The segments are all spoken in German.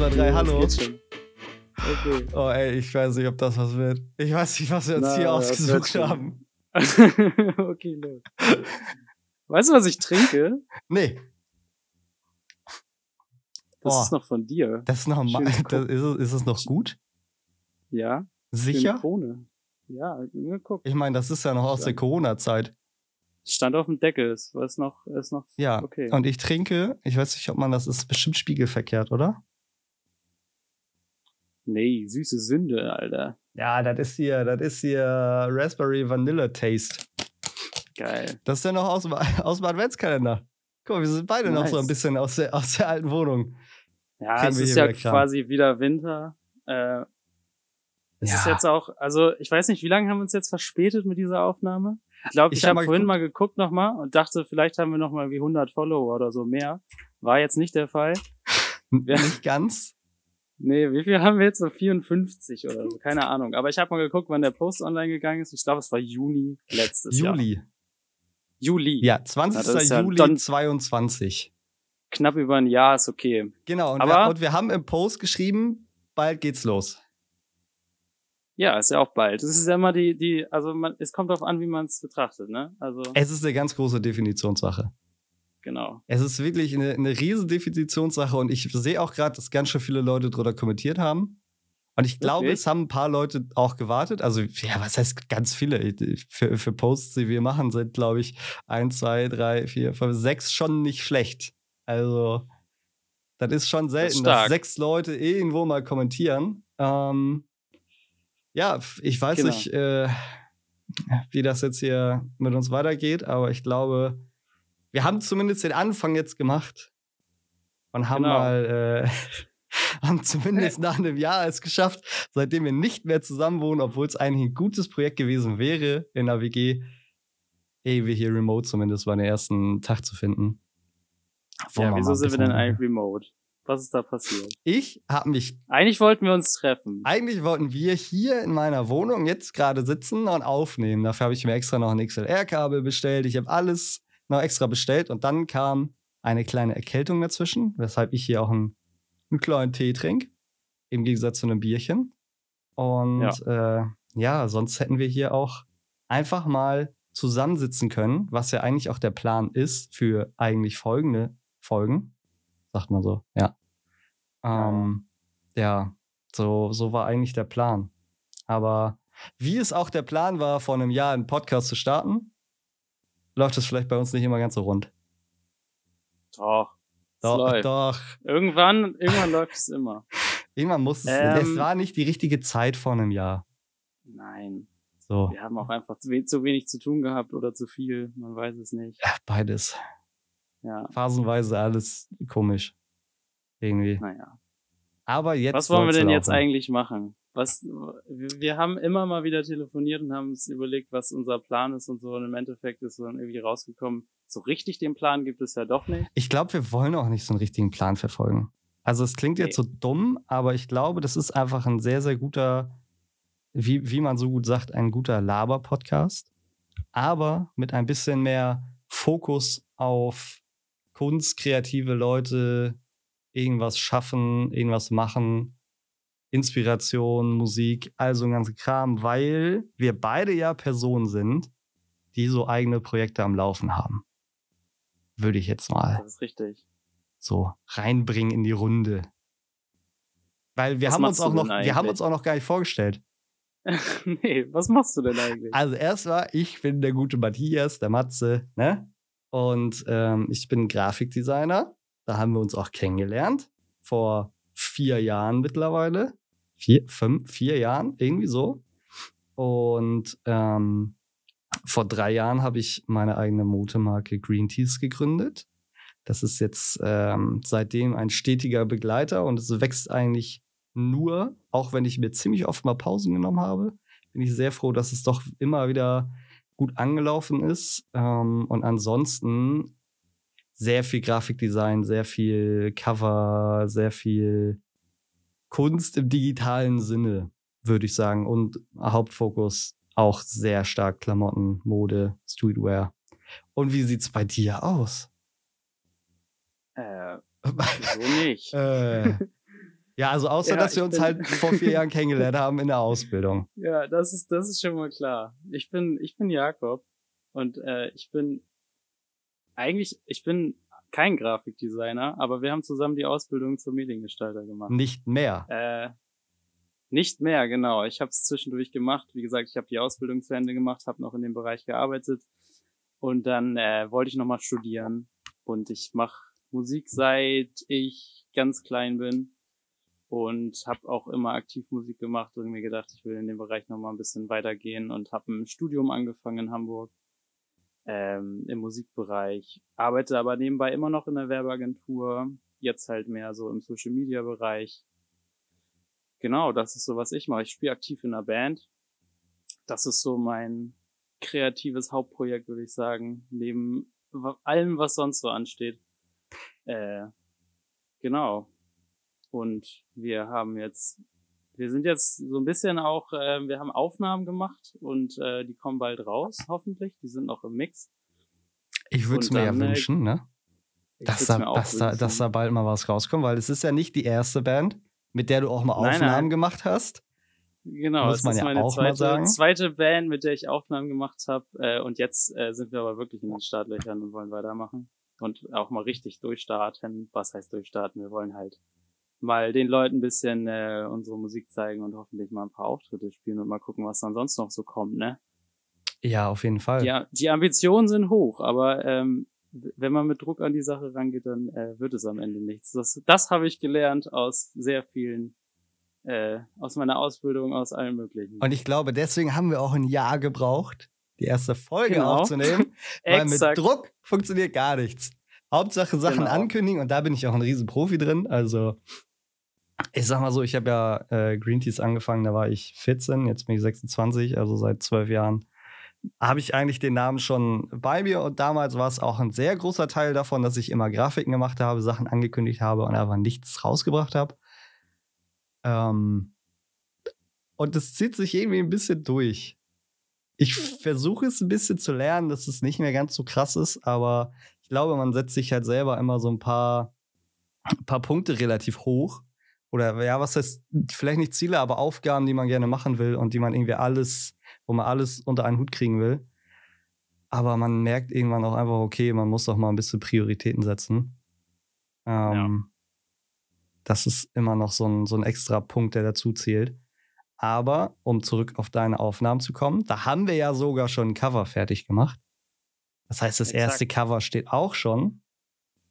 Eins, zwei, drei, hallo. Geht schon. Okay. Oh ey, ich weiß nicht, ob das was wird. Ich weiß nicht, was wir uns Na, hier ausgesucht haben. okay, los. Weißt du, was ich trinke? Nee, Das Boah. ist noch von dir. das ist noch mal, das, ist, es- ist es noch gut? Ja? Sicher? Krone. Ja, guck. Ich meine, das ist ja noch aus der Ja. Corona-Zeit. Stand auf dem Deckel. Es ist noch, ist noch Ja. okay. Und ich trinke, ich weiß nicht, ob man das ist, bestimmt spiegelverkehrt, oder? Nee, süße Sünde, Alter. Ja, das ist hier, das ist hier Raspberry Vanilla Taste. Geil. Das ist ja noch aus, dem- aus dem Adventskalender. Guck mal, wir sind beide noch so ein Nice. bisschen aus der, aus der alten Wohnung. Ja, Kriegen es ist ja quasi wieder Winter. Äh, es ist Ja. jetzt auch, also ich weiß nicht, wie lange haben wir uns jetzt verspätet mit dieser Aufnahme? Ich glaube, Ich ich, hab habe vorhin mal geguckt nochmal und dachte, vielleicht haben wir noch mal wie 100 Follower oder so mehr. War jetzt nicht der Fall. Nicht ganz. Nee, wie viel haben wir jetzt? So 54 oder so, keine Ahnung. Aber ich habe mal geguckt, wann der Post online gegangen ist. Ich glaube, es war Juni letztes Jahr. Juli. Juli. Ja, 20. Ja, Juli dann- 22. Knapp über ein Jahr ist okay. Genau, und, Aber- wir, und wir haben im Post geschrieben, bald geht's los. Ja, ist ja auch bald. Das ist ja immer die, die, also man, es kommt darauf an, wie man es betrachtet, ne? Also, Es ist eine ganz große Definitionssache. Genau. Es ist wirklich eine, eine riesen Definitionssache und ich sehe auch gerade, dass ganz schön viele Leute drunter kommentiert haben. Und ich glaube, Wirklich? es haben ein paar Leute auch gewartet. Also, ja, was heißt ganz viele? Für, für Posts, die wir machen, sind, glaube ich, eins, zwei, drei, vier, fünf, sechs schon nicht schlecht. Also, das ist schon selten, dass stark. sechs Leute irgendwo mal kommentieren. Ähm, ja, ich weiß Genau. nicht, äh, wie das jetzt hier mit uns weitergeht, aber ich glaube, wir haben zumindest den Anfang jetzt gemacht und haben Genau. mal, äh, haben zumindest nach einem Jahr es geschafft, seitdem wir nicht mehr zusammen wohnen, obwohl es eigentlich ein gutes Projekt gewesen wäre in der WG, irgendwie hier remote zumindest mal den ersten Tag zu finden. Ja, wieso sind wir denn eigentlich remote? Was ist da passiert? Ich habe mich Eigentlich wollten wir uns treffen. Eigentlich wollten wir hier in meiner Wohnung jetzt gerade sitzen und aufnehmen. Dafür habe ich mir extra noch ein XLR-Kabel bestellt. Ich habe alles noch extra bestellt und dann kam eine kleine Erkältung dazwischen, weshalb ich hier auch einen, einen kleinen Tee trinke, im Gegensatz zu einem Bierchen. Und ja. Äh, ja, sonst hätten wir hier auch einfach mal zusammensitzen können, was ja eigentlich auch der Plan ist für eigentlich folgende Folgen. Sagt man so, ja. Ähm, ja, so, so war eigentlich der Plan. Aber wie es auch der Plan war, vor einem Jahr einen Podcast zu starten, läuft es vielleicht bei uns nicht immer ganz so rund. Doch. Doch, doch. Irgendwann, irgendwann läuft es immer. Irgendwann muss es. Ähm. es war nicht die richtige Zeit vor einem Jahr. Nein. So, Wir haben auch einfach zu, we zu wenig zu tun gehabt oder zu viel. Man weiß es nicht. ja, beides. Ja, Phasenweise alles komisch. Irgendwie. naja. Aber jetzt. Was wollen wir denn jetzt eigentlich machen? Was, wir haben immer mal wieder telefoniert und haben uns überlegt, was unser Plan ist und so. Und im Endeffekt ist dann irgendwie rausgekommen, so richtig den Plan gibt es ja doch nicht. Ich glaube, wir wollen auch nicht so einen richtigen Plan verfolgen. Also es klingt jetzt so dumm, aber ich glaube, das ist einfach ein sehr, sehr guter, wie, wie man so gut sagt, ein guter Laber-Podcast. Aber mit ein bisschen mehr Fokus auf Kunst, kreative Leute, irgendwas schaffen, irgendwas machen, Inspiration, Musik, also ein ganzer Kram, weil wir beide ja Personen sind, die so eigene Projekte am Laufen haben. Würde ich jetzt mal Das ist richtig. so reinbringen in die Runde. Weil wir Was haben uns auch noch, denn wir haben eigentlich? uns auch noch gar nicht vorgestellt. nee, was machst du denn eigentlich? Also erst war, ich bin der gute Matthias, der Matze, ne? Und ähm, ich bin Grafikdesigner. Da haben wir uns auch kennengelernt. Vor vier Jahren mittlerweile. Vier, fünf, vier Jahren, irgendwie so. Und ähm, vor drei Jahren habe ich meine eigene Modemarke Green Teas gegründet. Das ist jetzt ähm, seitdem ein stetiger Begleiter und es wächst eigentlich nur, auch wenn ich mir ziemlich oft mal Pausen genommen habe, bin ich sehr froh, dass es doch immer wieder gut angelaufen ist. Ähm, und ansonsten sehr viel Grafikdesign, sehr viel Cover, sehr viel Kunst im digitalen Sinne, würde ich sagen. Und Hauptfokus auch sehr stark Klamotten, Mode, Streetwear. Und wie sieht's bei dir aus? Äh, So nicht. äh, ja, also außer, Ja, dass wir uns halt vor vier Jahren kennengelernt haben in der Ausbildung. Ja, das ist, das ist schon mal klar. Ich bin, ich bin Jakob und äh, ich bin eigentlich, ich bin kein Grafikdesigner, aber wir haben zusammen die Ausbildung zum Mediengestalter gemacht. Nicht mehr. Äh, nicht mehr, genau. Ich habe es zwischendurch gemacht. Wie gesagt, ich habe die Ausbildung zu Ende gemacht, habe noch in dem Bereich gearbeitet und dann äh, wollte ich nochmal studieren. Und ich mache Musik seit ich ganz klein bin und habe auch immer aktiv Musik gemacht und mir gedacht, ich will in dem Bereich nochmal ein bisschen weitergehen und habe ein Studium angefangen in Hamburg ähm, im Musikbereich, arbeite aber nebenbei immer noch in der Werbeagentur, jetzt halt mehr so im Social Media Bereich. Genau, das ist so, was ich mache. Ich spiele aktiv in einer Band. Das ist so mein kreatives Hauptprojekt, würde ich sagen, neben allem, was sonst so ansteht. Äh, genau. Und wir haben jetzt, wir sind jetzt so ein bisschen auch, äh, wir haben Aufnahmen gemacht und äh, die kommen bald raus, hoffentlich. Die sind noch im Mix. Ich würde es mir ja äh, wünschen, ne? Dass da, dass, da, dass da bald mal was rauskommt, weil es ist ja nicht die erste Band, mit der du auch mal Nein, Aufnahmen nein. gemacht hast. Genau, Muss das ist ja meine zweite, zweite Band, mit der ich Aufnahmen gemacht habe. Äh, und jetzt äh, sind wir aber wirklich in den Startlöchern und wollen weitermachen. Und auch mal richtig durchstarten. Was heißt durchstarten? Wir wollen halt mal den Leuten ein bisschen äh, unsere Musik zeigen und hoffentlich mal ein paar Auftritte spielen und mal gucken, was dann sonst noch so kommt, ne? Ja, auf jeden Fall. Die, die Ambitionen sind hoch, aber ähm, wenn man mit Druck an die Sache rangeht, dann äh, wird es am Ende nichts. Das, das habe ich gelernt aus sehr vielen, äh, aus meiner Ausbildung, aus allen möglichen. Und ich glaube, deswegen haben wir auch ein Jahr gebraucht, die erste Folge Genau. aufzunehmen, weil mit. Druck funktioniert gar nichts. Hauptsache Sachen Genau. ankündigen und da bin ich auch ein riesen Profi drin. Also ich sag mal so, ich habe ja äh, Green Teas angefangen, da war ich 14, jetzt bin ich 26, also seit zwölf Jahren habe ich eigentlich den Namen schon bei mir und damals war es auch ein sehr großer Teil davon, dass ich immer Grafiken gemacht habe, Sachen angekündigt habe und einfach nichts rausgebracht habe. Ähm, und das zieht sich irgendwie ein bisschen durch. Ich versuche es ein bisschen zu lernen, dass es nicht mehr ganz so krass ist, aber ich glaube, man setzt sich halt selber immer so ein paar, ein paar Punkte relativ hoch. Oder ja, was heißt, vielleicht nicht Ziele, aber Aufgaben, die man gerne machen will und die man irgendwie alles, wo man alles unter einen Hut kriegen will. Aber man merkt irgendwann auch einfach, okay, man muss doch mal ein bisschen Prioritäten setzen. Ähm, Das ist immer noch so ein, so ein extra Punkt, der dazu zählt. Aber um zurück auf deine Aufnahmen zu kommen, da haben wir ja sogar schon ein Cover fertig gemacht. Das heißt, das Exakt. erste Cover steht auch schon.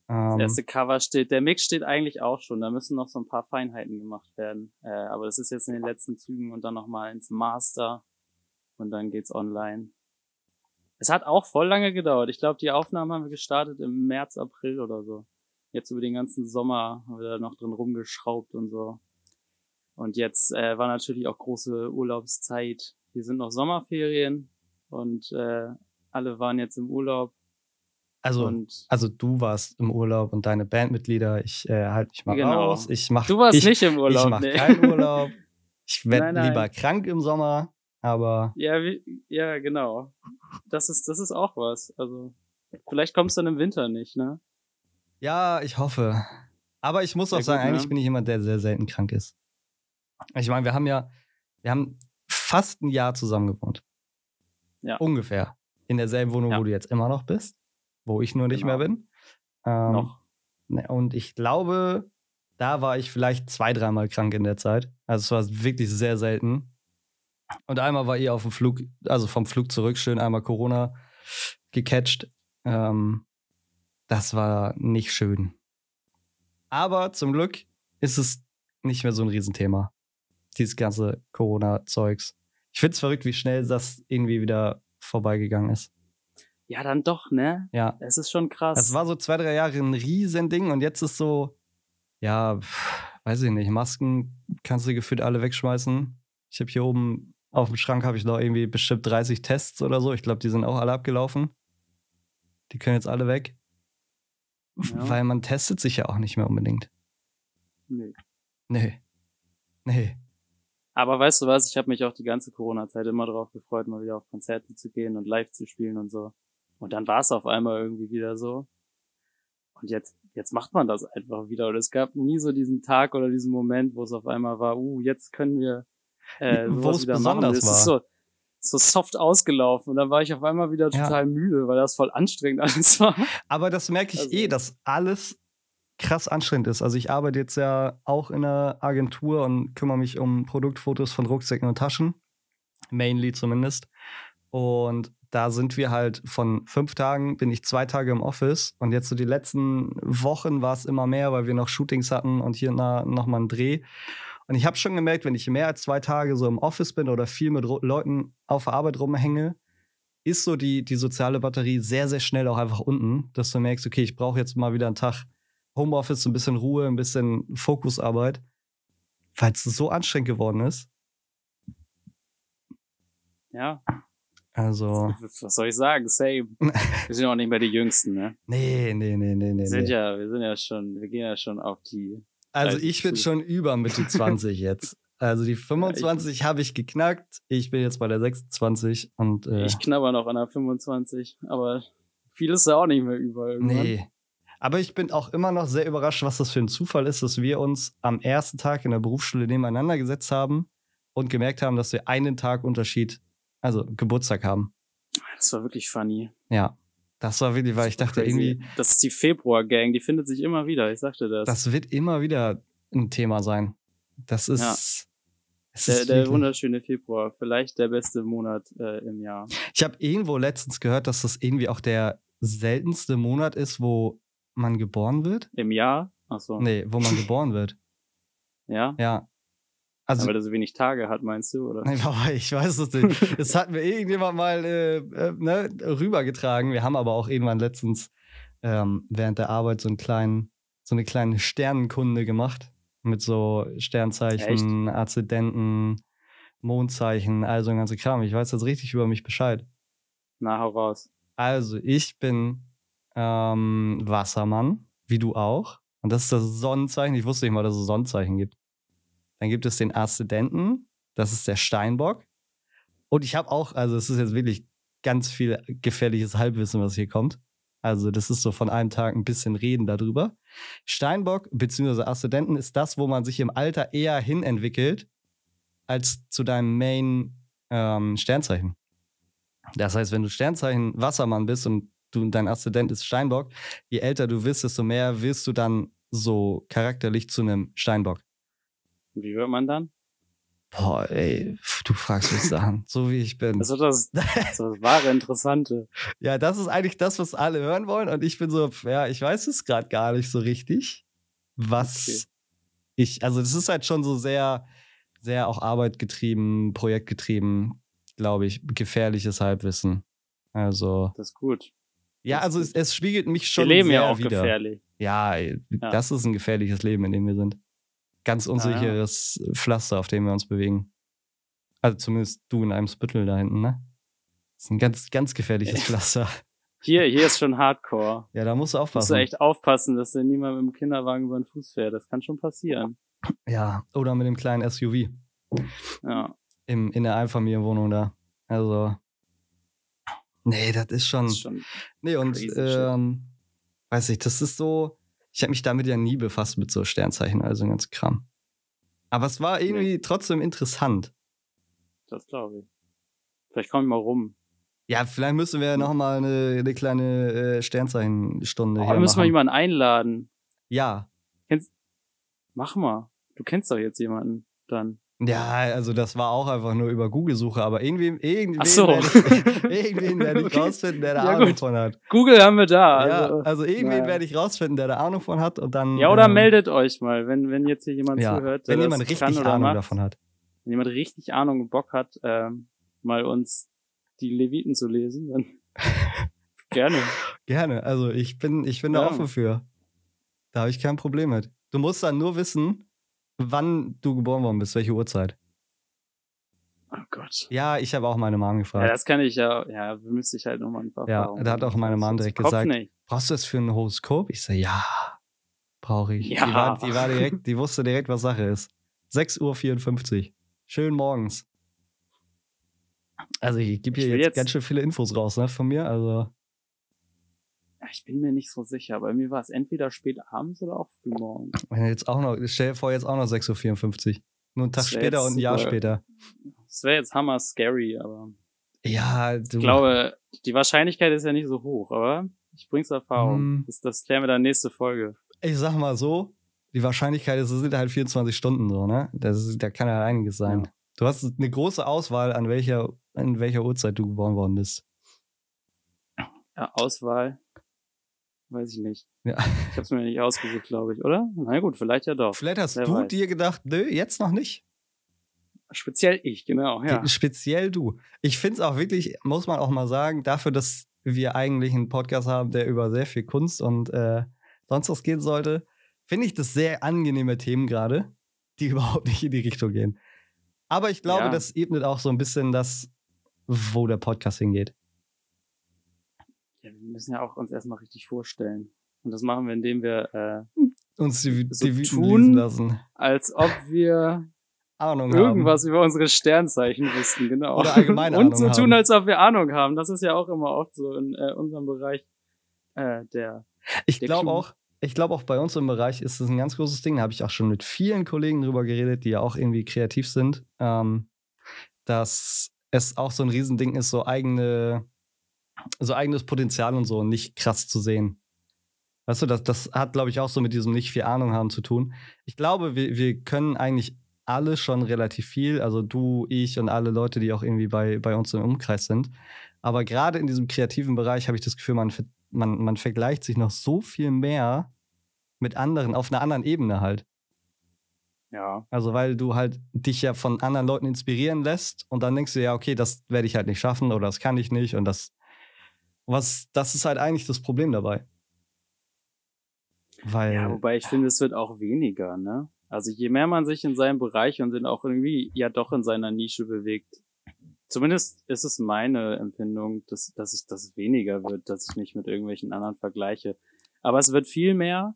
Das Ähm, erste Cover steht, der Mix steht eigentlich auch schon. Da müssen noch so ein paar Feinheiten gemacht werden. Äh, aber das ist jetzt in den letzten Zügen und dann nochmal ins Master und dann geht's online. Es hat auch voll lange gedauert. Ich glaube, die Aufnahmen haben wir gestartet im März, April oder so. Jetzt über den ganzen Sommer haben wir da noch drin rumgeschraubt und so. Und jetzt äh, war natürlich auch große Urlaubszeit. Hier sind noch Sommerferien und äh, alle waren jetzt im Urlaub. Also, und also du warst im Urlaub und deine Bandmitglieder, ich äh, halte mich mal Genau. raus. Ich mach, du warst ich, nicht im Urlaub. Ich mache nee. keinen Urlaub. Ich werde lieber krank im Sommer, aber Ja, wie, ja, genau. Das ist, das ist auch was. Also, vielleicht kommst du dann im Winter nicht, ne? ja, ich hoffe. Aber ich muss Ja, auch sagen, gut, ne? eigentlich bin ich jemand, der sehr selten krank ist. Ich meine, wir haben ja, wir haben fast ein Jahr zusammen gewohnt. Ja. Ungefähr. In derselben Wohnung, Ja. wo du jetzt immer noch bist, wo ich nur nicht Genau. mehr bin. Ähm, Noch. Ne, Und ich glaube, da war ich vielleicht zwei, dreimal krank in der Zeit. Also es war wirklich sehr selten. Und einmal war ihr auf dem Flug, also vom Flug zurück, schön einmal Corona gecatcht. Ähm, das war nicht schön. Aber zum Glück ist es nicht mehr so ein Riesenthema. Dieses ganze Corona-Zeugs. Ich find's verrückt, wie schnell das irgendwie wieder vorbeigegangen ist. Ja, dann doch, ne? Ja, Es ist schon krass. es war so zwei, drei Jahre ein Riesending und jetzt ist so, ja, weiß ich nicht, Masken kannst du gefühlt alle wegschmeißen. Ich habe hier oben auf dem Schrank habe ich noch irgendwie bestimmt 30 Tests oder so. Ich glaube, die sind auch alle abgelaufen. Die können jetzt alle weg. Ja. Weil man testet sich ja auch nicht mehr unbedingt. Nee. Nee. Nee. Aber weißt du was? Ich habe mich auch die ganze Corona-Zeit immer darauf gefreut, mal wieder auf Konzerte zu gehen und live zu spielen und so. Und dann war es auf einmal irgendwie wieder so. Und jetzt, jetzt macht man das einfach wieder. Und es gab nie so diesen Tag oder diesen Moment, wo es auf einmal war, uh, jetzt können wir äh, Wo es besonders Es war. ist so, so soft ausgelaufen. Und dann war ich auf einmal wieder Ja. total müde, weil das voll anstrengend alles war. Aber das merke ich Also- eh, dass alles krass anstrengend ist. Also ich arbeite jetzt ja auch in einer Agentur und kümmere mich um Produktfotos von Rucksäcken und Taschen. Mainly zumindest. Und da sind wir halt von fünf Tagen, bin ich zwei Tage im Office. Und jetzt so die letzten Wochen war es immer mehr, weil wir noch Shootings hatten und hier na, noch mal einen Dreh. Und ich habe schon gemerkt, wenn ich mehr als zwei Tage so im Office bin oder viel mit Leuten auf der Arbeit rumhänge, ist so die, die soziale Batterie sehr, sehr schnell auch einfach unten, dass du merkst, okay, ich brauche jetzt mal wieder einen Tag Homeoffice, ein bisschen Ruhe, ein bisschen Fokusarbeit, weil es so anstrengend geworden ist. Ja, Also, was soll ich sagen? Same. Wir sind ja auch nicht mehr die Jüngsten, ne? nee, nee, nee, nee, nee. Wir sind nee. ja, wir sind ja schon, wir gehen ja schon auf die. Also ich bin zu- schon über Mitte 20 jetzt. Also die 25 habe ich geknackt. Ich bin jetzt bei der 26 und äh, Ich knabber noch an der 25, aber viel ist ja auch nicht mehr über irgendwann. nee. Aber ich bin auch immer noch sehr überrascht, was das für ein Zufall ist, dass wir uns am ersten Tag in der Berufsschule nebeneinander gesetzt haben und gemerkt haben, dass wir einen Tag Unterschied, also Geburtstag haben. Das war wirklich funny. Ja, das war wirklich, weil ich dachte Crazy. irgendwie, Das ist die Februar-Gang, die findet sich immer wieder, ich sagte das. das wird immer wieder ein Thema sein. Das ist, Ja. der, der wunderschöne Februar, vielleicht der beste Monat äh, im Jahr. Ich habe irgendwo letztens gehört, dass das irgendwie auch der seltenste Monat ist, wo man geboren wird. Im Jahr? Ach so. Nee, wo man geboren wird. Ja? Ja. Also, Weil er so wenig Tage hat, meinst du, oder? ich weiß es nicht. Das hat mir irgendjemand mal äh, äh, ne, rübergetragen. Wir haben aber auch irgendwann letztens ähm, während der Arbeit so einen kleinen, so eine kleine Sternenkunde gemacht. Mit so Sternzeichen, Azidenten, Mondzeichen, also ein ganzer Kram. Ich weiß jetzt richtig über mich Bescheid. Na, hau raus. Also, ich bin ähm, Wassermann, wie du auch. Und das ist das Sonnenzeichen. Ich wusste nicht mal, dass es Sonnenzeichen gibt. Dann gibt es den Aszendenten, das ist der Steinbock. Und ich habe auch, also es ist jetzt wirklich ganz viel gefährliches Halbwissen, was hier kommt. Also das ist so von einem Tag ein bisschen reden darüber. Steinbock bzw. Aszendenten ist das, wo man sich im Alter eher hinentwickelt als zu deinem Main ähm, Sternzeichen. Das heißt, wenn du Sternzeichen Wassermann bist und du dein Aszendent ist Steinbock, je älter du wirst, desto mehr wirst du dann so charakterlich zu einem Steinbock. Und Wie wird man dann? Boah, ey, du fragst mich Sachen, so wie ich bin. Das ist das, das, ist das wahre Interessante. Ja, das ist eigentlich das, was alle hören wollen. Und ich bin so, ja, ich weiß es gerade gar nicht so richtig, was Okay. ich, also das ist halt schon so sehr, sehr auch arbeitgetrieben, projektgetrieben, glaube ich, gefährliches Halbwissen. Also, Das ist gut. ja, also es, es spiegelt mich Wir schon leben sehr ja auch wieder. gefährlich. Ja, Ja. das ist ein gefährliches Leben, in dem wir sind. Ganz unsicheres Pflaster, auf dem wir uns bewegen. Also zumindest du in einem Spüttel da hinten, ne? Das ist ein ganz, ganz gefährliches Ja. Pflaster. Hier, hier ist schon Hardcore. Ja, da musst du Musst aufpassen. du echt aufpassen, dass dir niemand mit dem Kinderwagen über den Fuß fährt. Das kann schon passieren. Ja, oder mit dem kleinen SUV Ja, im, in der Einfamilienwohnung da. Also, nee, das ist schon. das ist schon. nee, und ähm, weiß ich, das ist so. Ich habe mich damit ja nie befasst mit so Sternzeichen, also ganz Kram. Aber es war irgendwie trotzdem interessant. Das glaube ich. Vielleicht komme ich mal rum. Ja, vielleicht müssen wir noch mal eine, eine kleine äh, Sternzeichenstunde Oh, hier wir müssen machen. jemanden einladen. Ja, Mach mal. Du kennst doch jetzt jemanden dann. Ja, also das war auch einfach nur über Google-Suche, aber irgendwie, irgendwen Ach so. werde ich, irgendwen werd ich Okay. rausfinden, der da Ja, Ahnung gut. von hat. Google haben wir da. ja, Also, also irgendwen naja. werde ich rausfinden, der da Ahnung von hat und dann. ja, oder ähm, meldet euch mal, wenn, wenn jetzt hier jemand ja, zuhört. Der wenn jemand richtig Ahnung macht, davon hat. Wenn jemand richtig Ahnung und Bock hat, ähm, mal uns die Leviten zu lesen, dann gerne. Gerne, also ich bin, ich bin da Ja. offen für. Da habe ich kein Problem mit. Du musst dann nur wissen, wann du geboren worden bist, welche Uhrzeit. Oh Gott. Ja, ich habe auch meine Mom Ja, gefragt. das kann ich ja, ja, müsste ich halt nochmal ein paar Ja, da hat auch meine. Mom direkt gesagt, Nicht. brauchst du das für ein Horoskop? Ich so, ja, brauche ich. Ja. Die, war, die war direkt, die wusste direkt, was Sache ist. 6.54 Uhr. Schön morgens. Also ich gebe hier jetzt, jetzt- ganz schön viele Infos raus, ne, von mir. Also. Ich bin mir nicht so sicher. Bei mir war es entweder spät abends oder auch früh morgens. Jetzt auch noch, stell dir vor, jetzt auch noch 6.54 Uhr. Nur einen Tag später jetzt und ein Jahr super. später. Das wäre jetzt hammer scary, aber Ja, du. ich glaube, die Wahrscheinlichkeit ist ja nicht so hoch, aber ich bring's Erfahrung. Hm. Das, das klären wir dann nächste Folge. ich sag mal so, die Wahrscheinlichkeit ist, es sind halt 24 Stunden so, ne? Das ist, da kann ja einiges sein. Ja. Du hast eine große Auswahl, an welcher, an welcher Uhrzeit du geboren worden bist. Ja, Auswahl. Weiß ich nicht. Ja. Ich hab's mir nicht ausgesucht, glaube ich, oder? Na gut, vielleicht ja doch. Vielleicht hast Wer du weiß. dir gedacht, nö, jetzt noch nicht. Speziell ich, genau, ja. Speziell du. Ich finde es auch wirklich, muss man auch mal sagen, dafür, dass wir eigentlich einen Podcast haben, der über sehr viel Kunst und äh, sonst was gehen sollte, finde ich das sehr angenehme Themen gerade, die überhaupt nicht in die Richtung gehen. Aber ich glaube, Ja. das ebnet auch so ein bisschen das, wo der Podcast hingeht. Ja. Wir müssen ja auch uns erstmal richtig vorstellen. Und das machen wir, indem wir, äh, Uns die, So die tun, lassen. als ob wir Ahnung irgendwas über unsere Sternzeichen wüssten, genau. Oder allgemein Und Ahnung so tun, haben. als ob wir Ahnung haben. Das ist ja auch immer oft so in äh, unserem Bereich äh, der. haben. Ich glaube auch, ich glaube auch bei uns im Bereich ist es ein ganz großes Ding. Da habe ich auch schon mit vielen Kollegen drüber geredet, die ja auch irgendwie kreativ sind, ähm, dass es auch so ein Riesending ist, so eigene, so eigenes Potenzial und so nicht krass zu sehen. Weißt du, das, das hat, glaube ich, auch so mit diesem nicht viel Ahnung haben zu tun. Ich glaube, wir, wir können eigentlich alle schon relativ viel, also du, ich und alle Leute, die auch irgendwie bei, bei uns im Umkreis sind. Aber gerade in diesem kreativen Bereich habe ich das Gefühl, man, man, man vergleicht sich noch so viel mehr mit anderen, auf einer anderen Ebene halt. Ja, Also, weil du halt dich ja von anderen Leuten inspirieren lässt und dann denkst du ja, okay, das werde ich halt nicht schaffen oder das kann ich nicht und das, was, das ist halt eigentlich das Problem dabei. Weil, ja, wobei ich finde, es wird auch weniger, ne? Also je mehr man sich in seinem Bereich und dann auch irgendwie ja doch in seiner Nische bewegt, zumindest ist es meine Empfindung, dass, dass ich das weniger wird, dass ich mich mit irgendwelchen anderen vergleiche. Aber es wird viel mehr,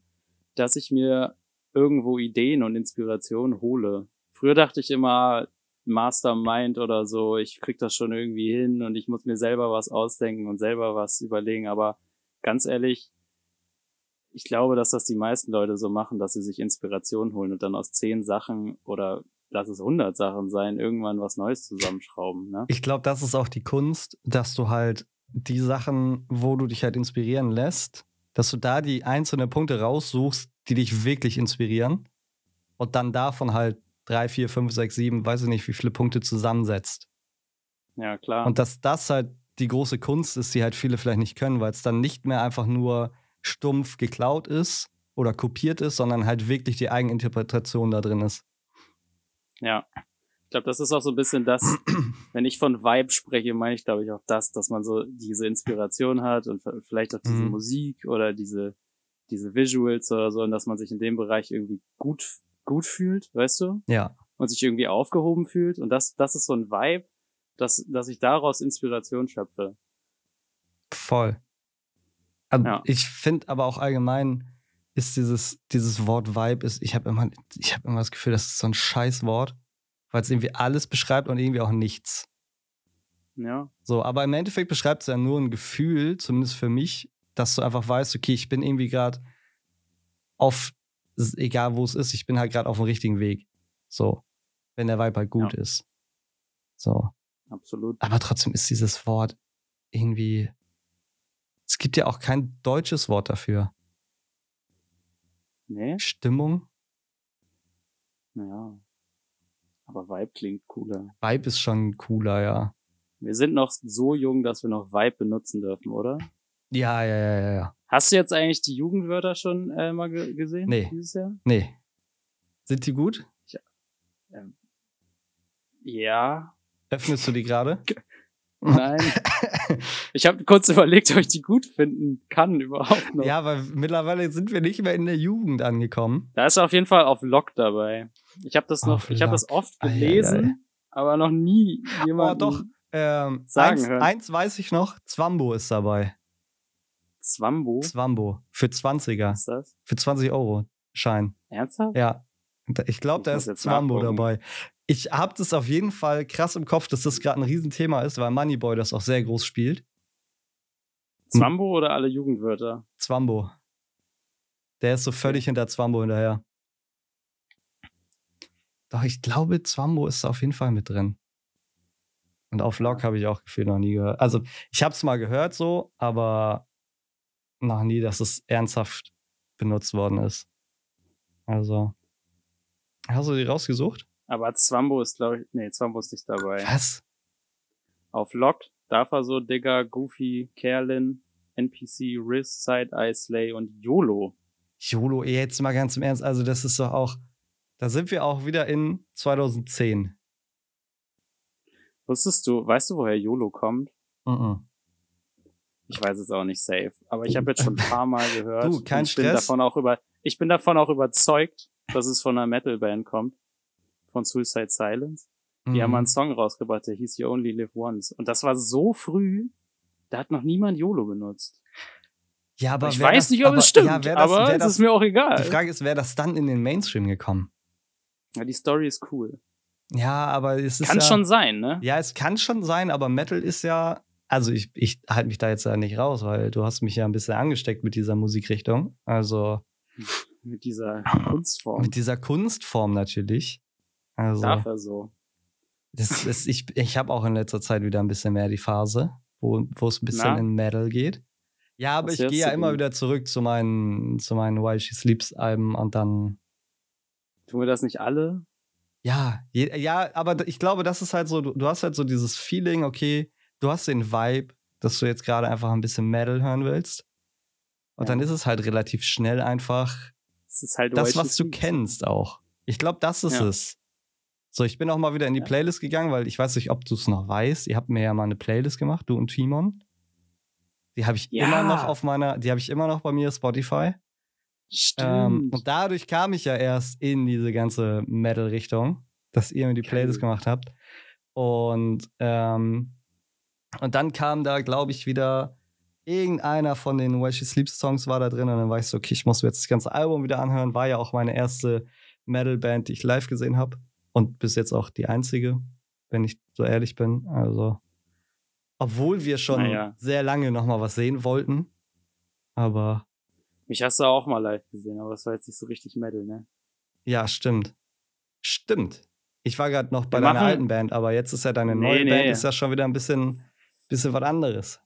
dass ich mir irgendwo Ideen und Inspirationen hole. Früher dachte ich immer, Mastermind oder so, ich krieg das schon irgendwie hin und ich muss mir selber was ausdenken und selber was überlegen. Aber ganz ehrlich, ich glaube, dass das die meisten Leute so machen, dass sie sich Inspiration holen und dann aus zehn Sachen oder lass es hundert Sachen sein, irgendwann was Neues zusammenschrauben. Ne? ich glaube, das ist auch die Kunst, dass du halt die Sachen, wo du dich halt inspirieren lässt, dass du da die einzelnen Punkte raussuchst, die dich wirklich inspirieren und dann davon halt drei, vier, fünf, sechs, sieben, weiß ich nicht, wie viele Punkte zusammensetzt. Ja, klar. Und dass das halt die große Kunst ist, die halt viele vielleicht nicht können, weil es dann nicht mehr einfach nur stumpf geklaut ist oder kopiert ist, sondern halt wirklich die Eigeninterpretation da drin ist. Ja. Ich glaube, das ist auch so ein bisschen das, wenn ich von Vibe spreche, meine ich, glaube ich, auch das, dass man so diese Inspiration hat und vielleicht auch diese Mhm. Musik oder diese, diese Visuals oder so, und dass man sich in dem Bereich irgendwie gut, gut fühlt, weißt du? Ja. Und sich irgendwie aufgehoben fühlt. Und das, das ist so ein Vibe, dass, dass ich daraus Inspiration schöpfe. Voll. Also Ja. Ich finde aber auch allgemein ist dieses, dieses Wort Vibe ist, ich habe immer, ich habe immer das Gefühl, das ist so ein Scheißwort, weil es irgendwie alles beschreibt und irgendwie auch nichts. Ja. So, aber im Endeffekt beschreibt es ja nur ein Gefühl, zumindest für mich, dass du einfach weißt, okay, ich bin irgendwie gerade auf, egal wo es ist, ich bin halt gerade auf dem richtigen Weg. So, wenn der Vibe halt gut ist. So. Absolut. Aber trotzdem ist dieses Wort irgendwie. Es gibt ja auch kein deutsches Wort dafür. Nee? Stimmung? Ja. Aber Vibe klingt cooler. Vibe ist schon cooler, ja. Wir sind noch so jung, dass wir noch Vibe benutzen dürfen, oder? Ja, ja, ja, ja, ja. Hast du jetzt eigentlich die Jugendwörter schon äh, mal ge gesehen? Nee. Dieses Jahr? Nee. Sind die gut? Ja. Öffnest du die gerade? Nein. ich habe kurz überlegt, ob ich die gut finden kann überhaupt noch. Ja, weil mittlerweile sind wir nicht mehr in der Jugend angekommen. Da ist auf jeden Fall auf Lock dabei. Ich habe das noch, Auf ich habe das oft Ei, ei, gelesen, ei. aber noch nie Oh, jemand doch. Ähm, sagen eins, hören. eins weiß ich noch, Zwambo ist dabei. Zwambo. Zwambo. Für 20er. Was ist das? Für 20 Euro Schein. Ernsthaft? Ja. Ich glaube, da ist Zwambo nachgucken. dabei. Ich habe das auf jeden Fall krass im Kopf, dass das gerade ein Riesenthema ist, weil Moneyboy das auch sehr groß spielt. Zwambo oder alle Jugendwörter? Zwambo. Der ist so völlig hinter Zwambo hinterher. Doch, ich glaube, Zwambo ist auf jeden Fall mit drin. Und auf Log habe ich auch gefühlt noch nie gehört. Also, ich habe es mal gehört so, aber noch nie, dass es ernsthaft benutzt worden ist. Also. Hast du die rausgesucht? Aber Zwambo ist, glaube ich, nee, Zwambo ist nicht dabei. Was? Auf Locked darf er so Digger, Goofy, Kerlin, NPC, Riz, Side-Eye, Slay und YOLO. YOLO, jetzt mal ganz im Ernst. Also, das ist doch auch, da sind wir auch wieder in 2010. Wusstest du, weißt du, woher YOLO kommt? Mhm. Ich weiß es auch nicht safe, aber ich habe jetzt schon ein paar Mal gehört. Du, kein ich bin Stress. davon auch über, ich bin davon auch überzeugt, dass es von einer Metalband kommt, von Suicide Silence. Die haben mal einen Song rausgebracht, der hieß You Only Live Once. Und das war so früh, da hat noch niemand YOLO benutzt. Ja, aber ich weiß das- nicht, ob aber- es stimmt, ja, das- aber es ist mir auch egal. Die Frage ist, wäre das dann in den Mainstream gekommen? ja, die Story ist cool. Ja, aber es ist Kann ja, schon sein, ne? Ja, es kann schon sein, aber Metal ist ja. Also ich, ich halte mich da jetzt ja nicht raus, weil du hast mich ja ein bisschen angesteckt mit dieser Musikrichtung. Also Mit dieser Kunstform. mit dieser Kunstform natürlich. Also Darf er so. das ist, ich, ich habe auch in letzter Zeit wieder ein bisschen mehr die Phase, wo, es ein bisschen Na? in Metal geht. Ja, aber Was ich gehe ja immer wieder zurück zu meinen, zu meinen While She Sleeps Alben und dann Tun wir das nicht alle? Ja, je, ja, aber ich glaube, das ist halt so, du, du hast halt so dieses Feeling, okay, du hast den Vibe, dass du jetzt gerade einfach ein bisschen Metal hören willst. Und Ja. dann ist es halt relativ schnell einfach ist halt das, was du kennst auch. Ich glaube, das ist Ja. es. So, ich bin auch mal wieder in die. Playlist gegangen, weil ich weiß nicht, ob du es noch weißt. Ihr habt mir ja mal eine Playlist gemacht, du und Timon. Die habe ich Ja. immer noch auf meiner, die habe ich immer noch bei mir Spotify. Stimmt. Ähm, und dadurch kam ich ja erst in diese ganze Metal-Richtung, dass ihr mir die Playlist gemacht habt. Und, ähm, und dann kam da, glaube ich, wieder irgendeiner von den Where She Sleeps Songs war da drin. Und dann war ich so, okay, ich muss mir jetzt das ganze Album wieder anhören. War ja auch meine erste Metal-Band, die ich live gesehen habe. Und bis jetzt auch die einzige, wenn ich so ehrlich bin. Also, obwohl wir schon Naja. sehr lange noch mal was sehen wollten. Aber Mich hast du auch mal live gesehen, aber das war jetzt nicht so richtig Metal, ne? Ja, stimmt. Stimmt. Ich war gerade noch bei Wir deiner machen- alten Band, aber jetzt ist ja deine Nee, neue nee. Band, ist ja schon wieder ein bisschen, bisschen was anderes.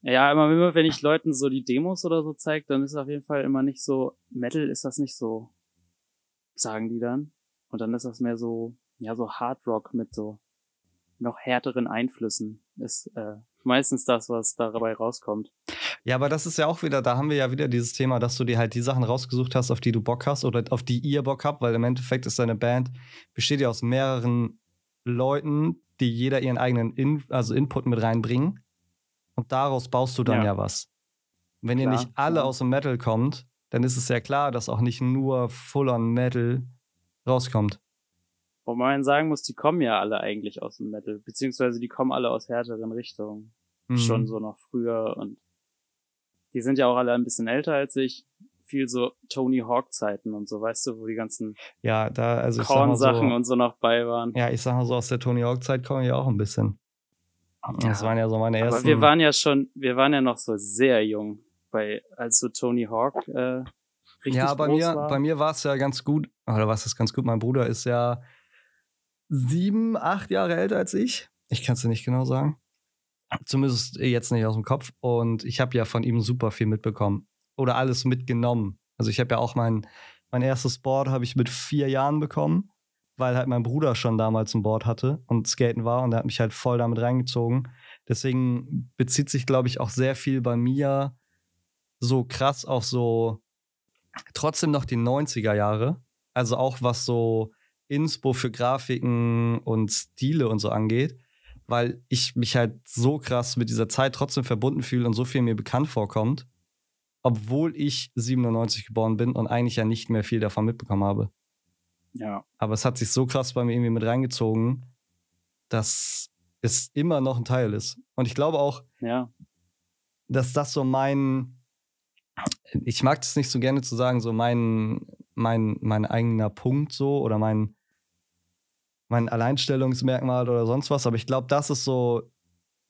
Ja, immer, immer wenn ich Leuten so die Demos oder so zeige, dann ist es auf jeden Fall immer nicht so, Metal ist das nicht so, sagen die dann. Und dann ist das mehr so, ja, so Hard Rock mit so noch härteren Einflüssen. Ist äh, meistens das, was dabei rauskommt. Ja, aber das ist ja auch wieder, da haben wir ja wieder dieses Thema, dass du dir halt die Sachen rausgesucht hast, auf die du Bock hast oder auf die ihr Bock habt, weil im Endeffekt ist deine Band, besteht ja aus mehreren Leuten, die jeder ihren eigenen In also Input mit reinbringen. Und daraus baust du dann ja, Ja. was. Wenn ihr Klar, nicht alle aus dem Metal kommt, dann ist es ja klar, dass auch nicht nur Full-on Metal rauskommt. Wobei man sagen muss, die kommen ja alle eigentlich aus dem Metal, beziehungsweise die kommen alle aus härteren Richtungen. Mhm. Schon so noch früher und die sind ja auch alle ein bisschen älter als ich. Viel so Tony Hawk Zeiten und so, weißt du, wo die ganzen Ja, da, also mal Korn-Sachen so, und so noch bei waren. ja, ich sag mal so, aus der Tony Hawk-Zeit komme ich ja auch ein bisschen. Das waren ja so meine ersten. Aber wir waren ja schon, wir waren ja noch so sehr jung, bei, als so Tony Hawk äh, richtig ja, bei groß mir, war. bei mir war es ja ganz gut, oder was ist ganz gut? Mein Bruder ist ja sieben, acht Jahre älter als ich. Ich kann es dir nicht genau sagen. Zumindest jetzt nicht aus dem Kopf. Und ich habe ja von ihm super viel mitbekommen. Oder alles mitgenommen. Also ich habe ja auch mein, mein erstes Board habe ich mit vier Jahren bekommen, weil halt mein Bruder schon damals ein Board hatte und Skaten war und er hat mich halt voll damit reingezogen. Deswegen bezieht sich, glaube ich, auch sehr viel bei mir so krass auf so trotzdem noch die 90er Jahre. Also auch was so Inspo für Grafiken und Stile und so angeht, weil ich mich halt so krass mit dieser Zeit trotzdem verbunden fühle und so viel mir bekannt vorkommt, obwohl ich 97 geboren bin und eigentlich ja nicht mehr viel davon mitbekommen habe. ja, Aber es hat sich so krass bei mir irgendwie mit reingezogen, dass es immer noch ein Teil ist. Und ich glaube auch, ja, dass das so mein, ich mag das nicht so gerne zu sagen, so mein, mein, mein eigener Punkt so oder mein, mein Alleinstellungsmerkmal oder sonst was, aber ich glaube, das ist so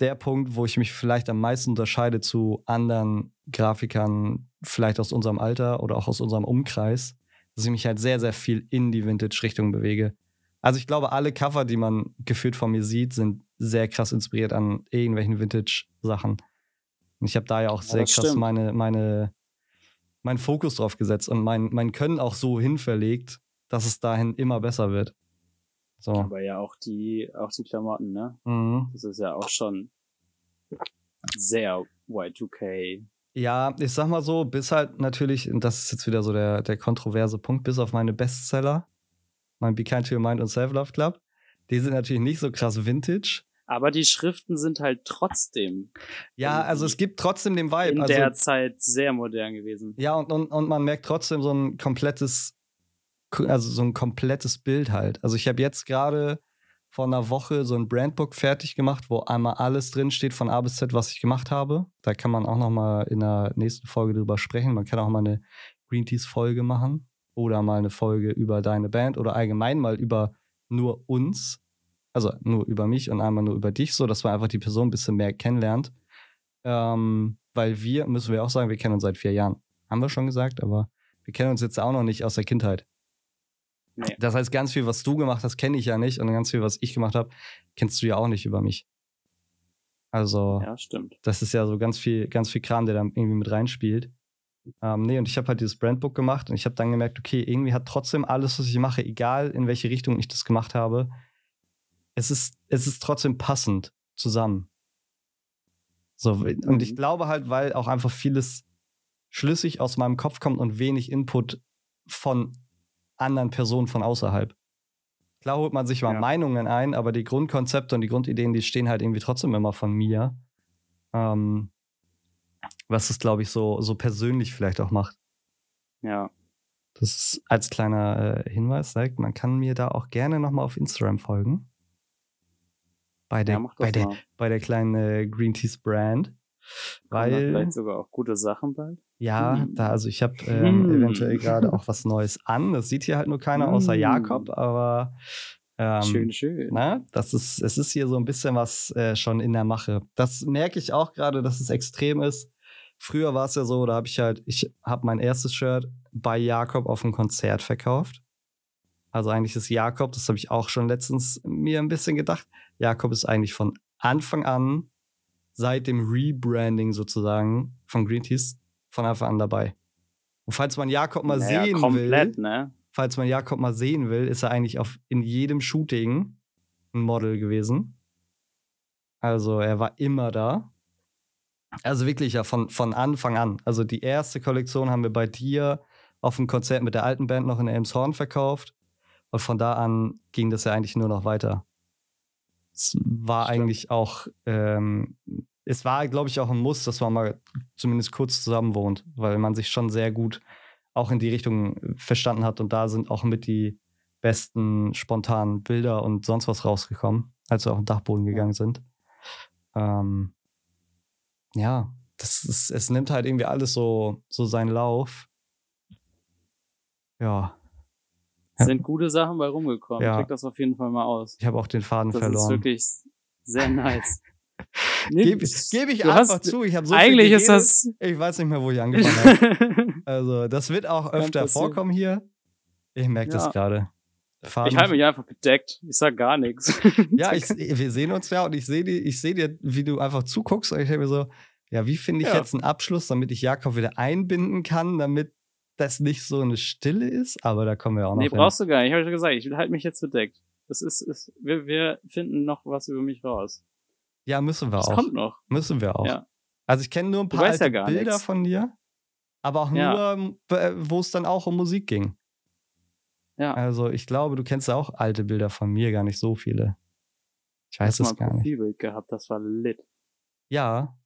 der Punkt, wo ich mich vielleicht am meisten unterscheide zu anderen Grafikern, vielleicht aus unserem Alter oder auch aus unserem Umkreis, dass ich mich halt sehr, sehr viel in die Vintage-Richtung bewege. Also ich glaube, alle Cover, die man gefühlt von mir sieht, sind sehr krass inspiriert an irgendwelchen Vintage-Sachen. Und ich habe da ja auch Ja, sehr krass stimmt. meine, meine, meinen Fokus drauf gesetzt und mein, mein Können auch so hinverlegt, dass es dahin immer besser wird. So. Aber ja auch die, auch die Klamotten, ne? Mhm. Das ist ja auch schon sehr Y2K. Ja, ich sag mal so, bis halt natürlich, und das ist jetzt wieder so der, der kontroverse Punkt, bis auf meine Bestseller, mein Be Kind to Your Mind und Self-Love Club, die sind natürlich nicht so krass Vintage. Aber die Schriften sind halt trotzdem Ja, also es gibt trotzdem den Vibe. in also, der Zeit sehr modern gewesen. ja, und, und, und man merkt trotzdem so ein komplettes, also so ein komplettes Bild halt. Also ich habe jetzt gerade vor einer Woche so ein Brandbook fertig gemacht, wo einmal alles drin steht von A bis Z, was ich gemacht habe. Da kann man auch noch mal in der nächsten Folge drüber sprechen. Man kann auch mal eine Green Teas Folge machen oder mal eine Folge über deine Band oder allgemein mal über nur uns. Also nur über mich und einmal nur über dich, so dass man einfach die Person ein bisschen mehr kennenlernt. Ähm, weil wir, müssen wir auch sagen, wir kennen uns seit vier Jahren. Haben wir schon gesagt, aber wir kennen uns jetzt auch noch nicht aus der Kindheit. Nee. Das heißt, ganz viel, was du gemacht hast, kenne ich ja nicht. Und ganz viel, was ich gemacht habe, kennst du ja auch nicht über mich. Also, Ja, stimmt. das ist ja so ganz viel, ganz viel Kram, der da irgendwie mit reinspielt. Ähm, nee, und ich habe halt dieses Brandbook gemacht und ich habe dann gemerkt, okay, irgendwie hat trotzdem alles, was ich mache, egal in welche Richtung ich das gemacht habe, es ist, es ist trotzdem passend zusammen. So, und ich Mhm. glaube halt, weil auch einfach vieles schlüssig aus meinem Kopf kommt und wenig Input von anderen Personen von außerhalb. Klar holt man sich mal Ja. Meinungen ein, aber die Grundkonzepte und die Grundideen, die stehen halt irgendwie trotzdem immer von mir. Ähm, was es, glaube ich, so, so persönlich vielleicht auch macht. Ja. Das ist als kleiner äh, Hinweis, sagt, man kann mir da auch gerne nochmal auf Instagram folgen. Bei der, ja, bei der, bei der kleinen äh, Green Teas Brand. Weil, vielleicht sogar auch gute Sachen bald. ja, Hm. da, also ich habe ähm, Hm. eventuell gerade auch was Neues an. Das sieht hier halt nur keiner außer Hm. Jakob, aber ähm, schön, schön. na, das ist, es ist hier so ein bisschen was äh, schon in der Mache. Das merke ich auch gerade, dass es extrem ist. Früher war es ja so, da habe ich halt, ich habe mein erstes Shirt bei Jakob auf einem Konzert verkauft. Also eigentlich ist Jakob, das habe ich auch schon letztens mir ein bisschen gedacht. Jakob ist eigentlich von Anfang an, seit dem Rebranding sozusagen von Green Teas, von Anfang an dabei. Und falls man Jakob mal Naja, sehen komplett, will, ne? falls man Jakob mal sehen will, ist er eigentlich auf, in jedem Shooting ein Model gewesen. Also er war immer da. Also wirklich ja von, von Anfang an. Also die erste Kollektion haben wir bei dir auf dem Konzert mit der alten Band noch in Elmshorn verkauft. Und von da an ging das ja eigentlich nur noch weiter. Es war Stimmt. eigentlich auch, ähm, es war, glaube ich, auch ein Muss, dass man mal zumindest kurz zusammen wohnt, weil man sich schon sehr gut auch in die Richtung verstanden hat. Und da sind auch mit die besten spontanen Bilder und sonst was rausgekommen, als wir auf den Dachboden gegangen sind. Ähm, ja, das ist, es nimmt halt irgendwie alles so, so seinen Lauf. Ja, Es sind gute Sachen bei rumgekommen. Ja. Check das auf jeden Fall mal aus. ich habe auch den Faden Das ist verloren. wirklich sehr nice. Nee, Gebe das- geb ich einfach hast- zu. Ich habe so Eigentlich viel ist das. Ich weiß nicht mehr, wo ich angefangen habe. Also, das wird auch öfter vorkommen hier. Ich merke das Ja. gerade. Faden- Ich halte mich einfach bedeckt. Ich sag gar nichts. Ja, ich, wir sehen uns ja und ich sehe ich seh dir, wie du einfach zuguckst und ich denke mir so, ja, wie finde ich Ja. jetzt einen Abschluss, damit ich Jakob wieder einbinden kann, damit das nicht so eine Stille ist, aber da kommen wir auch noch Nee, hin. brauchst du gar nicht. Ich habe schon gesagt, ich halte mich jetzt bedeckt. Das ist, ist wir, wir finden noch was über mich raus. Ja, müssen wir Das auch. kommt noch. Müssen wir auch. Ja. Also ich kenne nur ein paar ja alte gar Bilder nix. von dir, aber auch Ja. nur, äh, wo es dann auch um Musik ging. Ja. Also ich glaube, du kennst ja auch alte Bilder von mir, gar nicht so viele. Ich weiß es ein gar nicht. Profilbild gehabt, das war lit. Ja,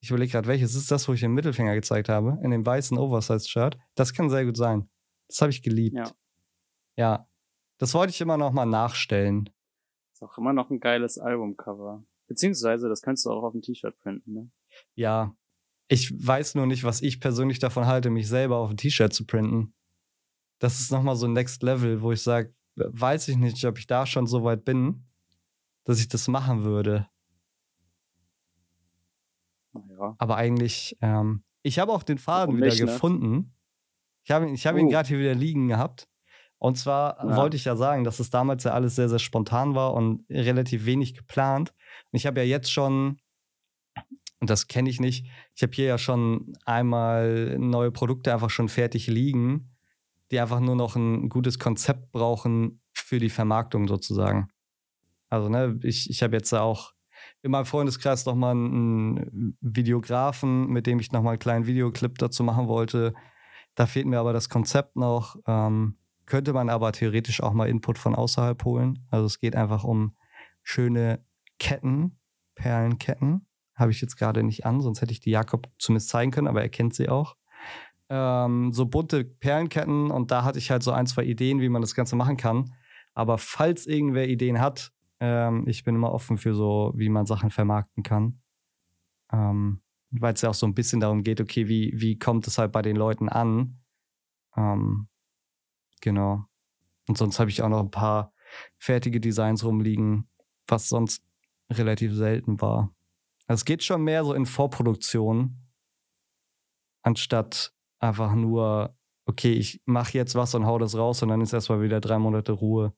ich überlege gerade, welches ist das, wo ich den Mittelfinger gezeigt habe? In dem weißen Oversize-Shirt. Das kann sehr gut sein. Das habe ich geliebt. Ja. Ja. Das wollte ich immer noch mal nachstellen. Ist auch immer noch ein geiles Albumcover. Beziehungsweise, das kannst du auch auf ein T-Shirt printen, ne? Ja. Ich weiß nur nicht, was ich persönlich davon halte, mich selber auf ein T-Shirt zu printen. Das ist noch mal so ein Next Level, wo ich sage, weiß ich nicht, ob ich da schon so weit bin, dass ich das machen würde. Ja. Aber eigentlich, ähm, ich habe auch den Faden Warum wieder nicht, ne? gefunden. Ich habe ich hab ihn Oh. gerade hier wieder liegen gehabt. Und zwar Ja. wollte ich ja sagen, dass es damals ja alles sehr, sehr spontan war und relativ wenig geplant. Und ich habe ja jetzt schon, und das kenne ich nicht, ich habe hier ja schon einmal neue Produkte einfach schon fertig liegen, die einfach nur noch ein gutes Konzept brauchen für die Vermarktung sozusagen. Also, ne, ich, ich habe jetzt auch in meinem Freundeskreis noch mal einen Videografen, mit dem ich noch mal einen kleinen Videoclip dazu machen wollte. Da fehlt mir aber das Konzept noch. Ähm, könnte man aber theoretisch auch mal Input von außerhalb holen. Also es geht einfach um schöne Ketten, Perlenketten. Habe ich jetzt gerade nicht an, sonst hätte ich die Jakob zumindest zeigen können, aber er kennt sie auch. Ähm, so bunte Perlenketten und da hatte ich halt so ein, zwei Ideen, wie man das Ganze machen kann. Aber falls irgendwer Ideen hat, ähm, ich bin immer offen für so, wie man Sachen vermarkten kann. Ähm, Weil es ja auch so ein bisschen darum geht, okay, wie, wie kommt es halt bei den Leuten an? Ähm, genau. Und sonst habe ich auch noch ein paar fertige Designs rumliegen, was sonst relativ selten war. Also es geht schon mehr so in Vorproduktion, anstatt einfach nur, okay, ich mache jetzt was und hau das raus und dann ist erstmal wieder drei Monate Ruhe.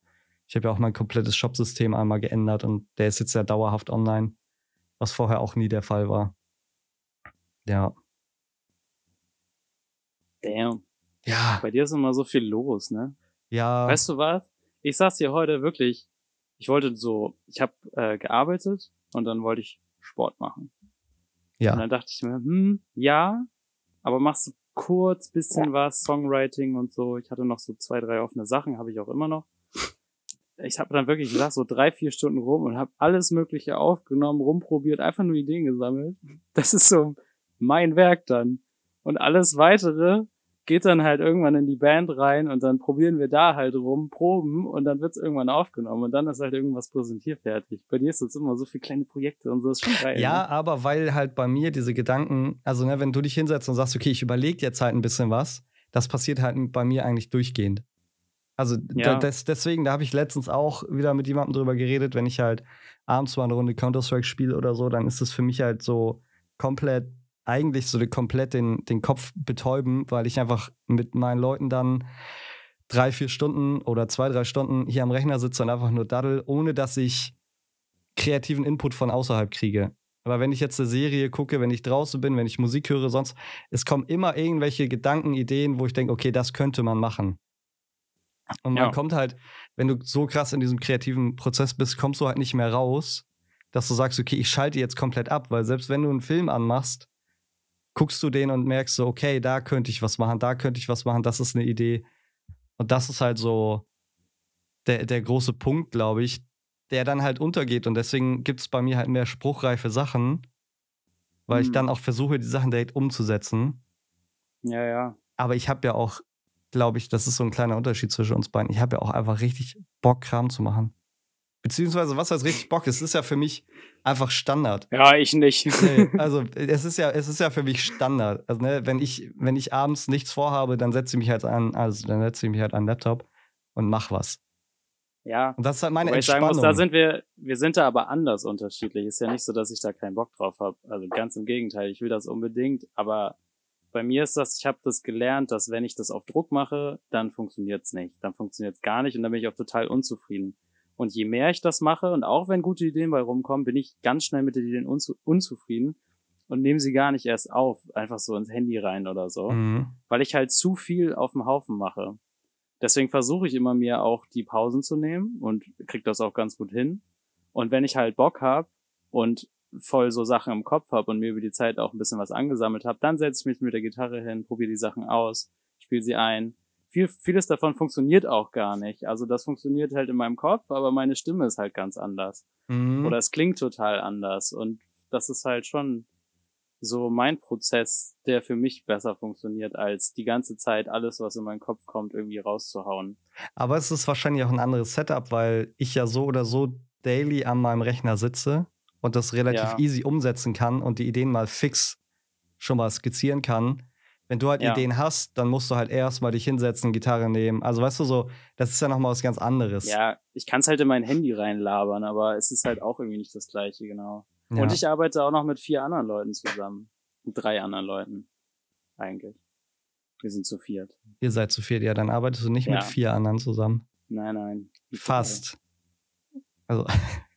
Ich habe ja auch mein komplettes Shopsystem einmal geändert und der ist jetzt ja dauerhaft online, was vorher auch nie der Fall war. Ja. Damn. Ja. Bei dir ist immer so viel los, ne? Ja. Weißt du was? Ich saß hier heute wirklich, ich wollte so, ich habe äh, gearbeitet und dann wollte ich Sport machen. Und ja. dann dachte ich mir, hm, ja, aber machst du kurz bisschen was, Songwriting und so. Ich hatte noch so zwei, drei offene Sachen, habe ich auch immer noch. Ich habe dann wirklich gesagt, so drei, vier Stunden rum und habe alles Mögliche aufgenommen, rumprobiert, einfach nur Ideen gesammelt. Das ist so mein Werk dann. Und alles weitere geht dann halt irgendwann in die Band rein und dann probieren wir da halt rum, proben und dann wird's irgendwann aufgenommen und dann ist halt irgendwas präsentierfertig. Bei dir ist das immer so viele kleine Projekte und so, ist schon geil. Ja, ne? aber weil halt bei mir diese Gedanken, also ne, wenn du dich hinsetzt und sagst, okay, ich überlege jetzt halt ein bisschen was, das passiert halt bei mir eigentlich durchgehend. Also Ja. da, des, deswegen, da habe ich letztens auch wieder mit jemandem drüber geredet, wenn ich halt abends mal eine Runde Counter-Strike spiele oder so, dann ist es für mich halt so komplett, eigentlich so komplett den, den Kopf betäuben, weil ich einfach mit meinen Leuten dann drei, vier Stunden oder zwei, drei Stunden hier am Rechner sitze und einfach nur daddel, ohne dass ich kreativen Input von außerhalb kriege. Aber wenn ich jetzt eine Serie gucke, wenn ich draußen bin, wenn ich Musik höre, sonst, es kommen immer irgendwelche Gedanken, Ideen, wo ich denke, okay, das könnte man machen. Und man Ja. kommt halt, wenn du so krass in diesem kreativen Prozess bist, kommst du halt nicht mehr raus, dass du sagst, okay, ich schalte jetzt komplett ab, weil selbst wenn du einen Film anmachst, guckst du den und merkst so, okay, da könnte ich was machen, da könnte ich was machen, das ist eine Idee. Und das ist halt so der, der große Punkt, glaube ich, der dann halt untergeht. Und deswegen gibt es bei mir halt mehr spruchreife Sachen, weil ich Hm. dann auch versuche, die Sachen direkt umzusetzen. Ja, ja. Aber ich habe ja auch, glaube ich, das ist so ein kleiner Unterschied zwischen uns beiden. Ich habe ja auch einfach richtig Bock, Kram zu machen. Beziehungsweise, was heißt richtig Bock? Es ist ja für mich einfach Standard. Ja, ich nicht. Nee, also es ist ja, es ist ja für mich Standard. Also, ne, wenn ich, wenn ich abends nichts vorhabe, dann setze ich mich halt an, also dann setze ich mich halt an den Laptop und mach was. ja. Und das ist halt meine Wobei ich sagen Entspannung. muss, da sind wir, wir sind da aber anders unterschiedlich. Ist ja nicht so, dass ich da keinen Bock drauf habe. Also ganz im Gegenteil, ich will das unbedingt, aber bei mir ist das, ich habe das gelernt, dass wenn ich das auf Druck mache, dann funktioniert's nicht. Dann funktioniert's gar nicht und dann bin ich auch total unzufrieden. Und je mehr ich das mache, und auch wenn gute Ideen bei rumkommen, bin ich ganz schnell mit den Ideen unzu unzufrieden und nehme sie gar nicht erst auf, einfach so ins Handy rein oder so Mhm. weil ich halt zu viel auf dem Haufen mache. Deswegen versuche ich immer mir auch die Pausen zu nehmen und krieg das auch ganz gut hin. Und wenn ich halt Bock hab und voll so Sachen im Kopf hab und mir über die Zeit auch ein bisschen was angesammelt hab, dann setze ich mich mit der Gitarre hin, probiere die Sachen aus, spiele sie ein. Viel, vieles davon funktioniert auch gar nicht. Also das funktioniert halt in meinem Kopf, aber meine Stimme ist halt ganz anders. Mhm. Oder es klingt total anders. Und das ist halt schon so mein Prozess, der für mich besser funktioniert, als die ganze Zeit alles, was in meinen Kopf kommt, irgendwie rauszuhauen. Aber es ist wahrscheinlich auch ein anderes Setup, weil ich ja so oder so daily an meinem Rechner sitze und das relativ Ja. easy umsetzen kann und die Ideen mal fix schon mal skizzieren kann. Wenn du halt Ja. Ideen hast, dann musst du halt erst mal dich hinsetzen, Gitarre nehmen. Also weißt du so, das ist ja noch mal was ganz anderes. Ja, ich kann es halt in mein Handy reinlabern, aber es ist halt auch irgendwie nicht das gleiche, genau. Ja. Und ich arbeite auch noch mit vier anderen Leuten zusammen. Mit drei anderen Leuten. Eigentlich. Wir sind zu viert. Ihr seid zu viert, ja, dann arbeitest du nicht mit vier anderen zusammen. Nein, nein. Fast. Also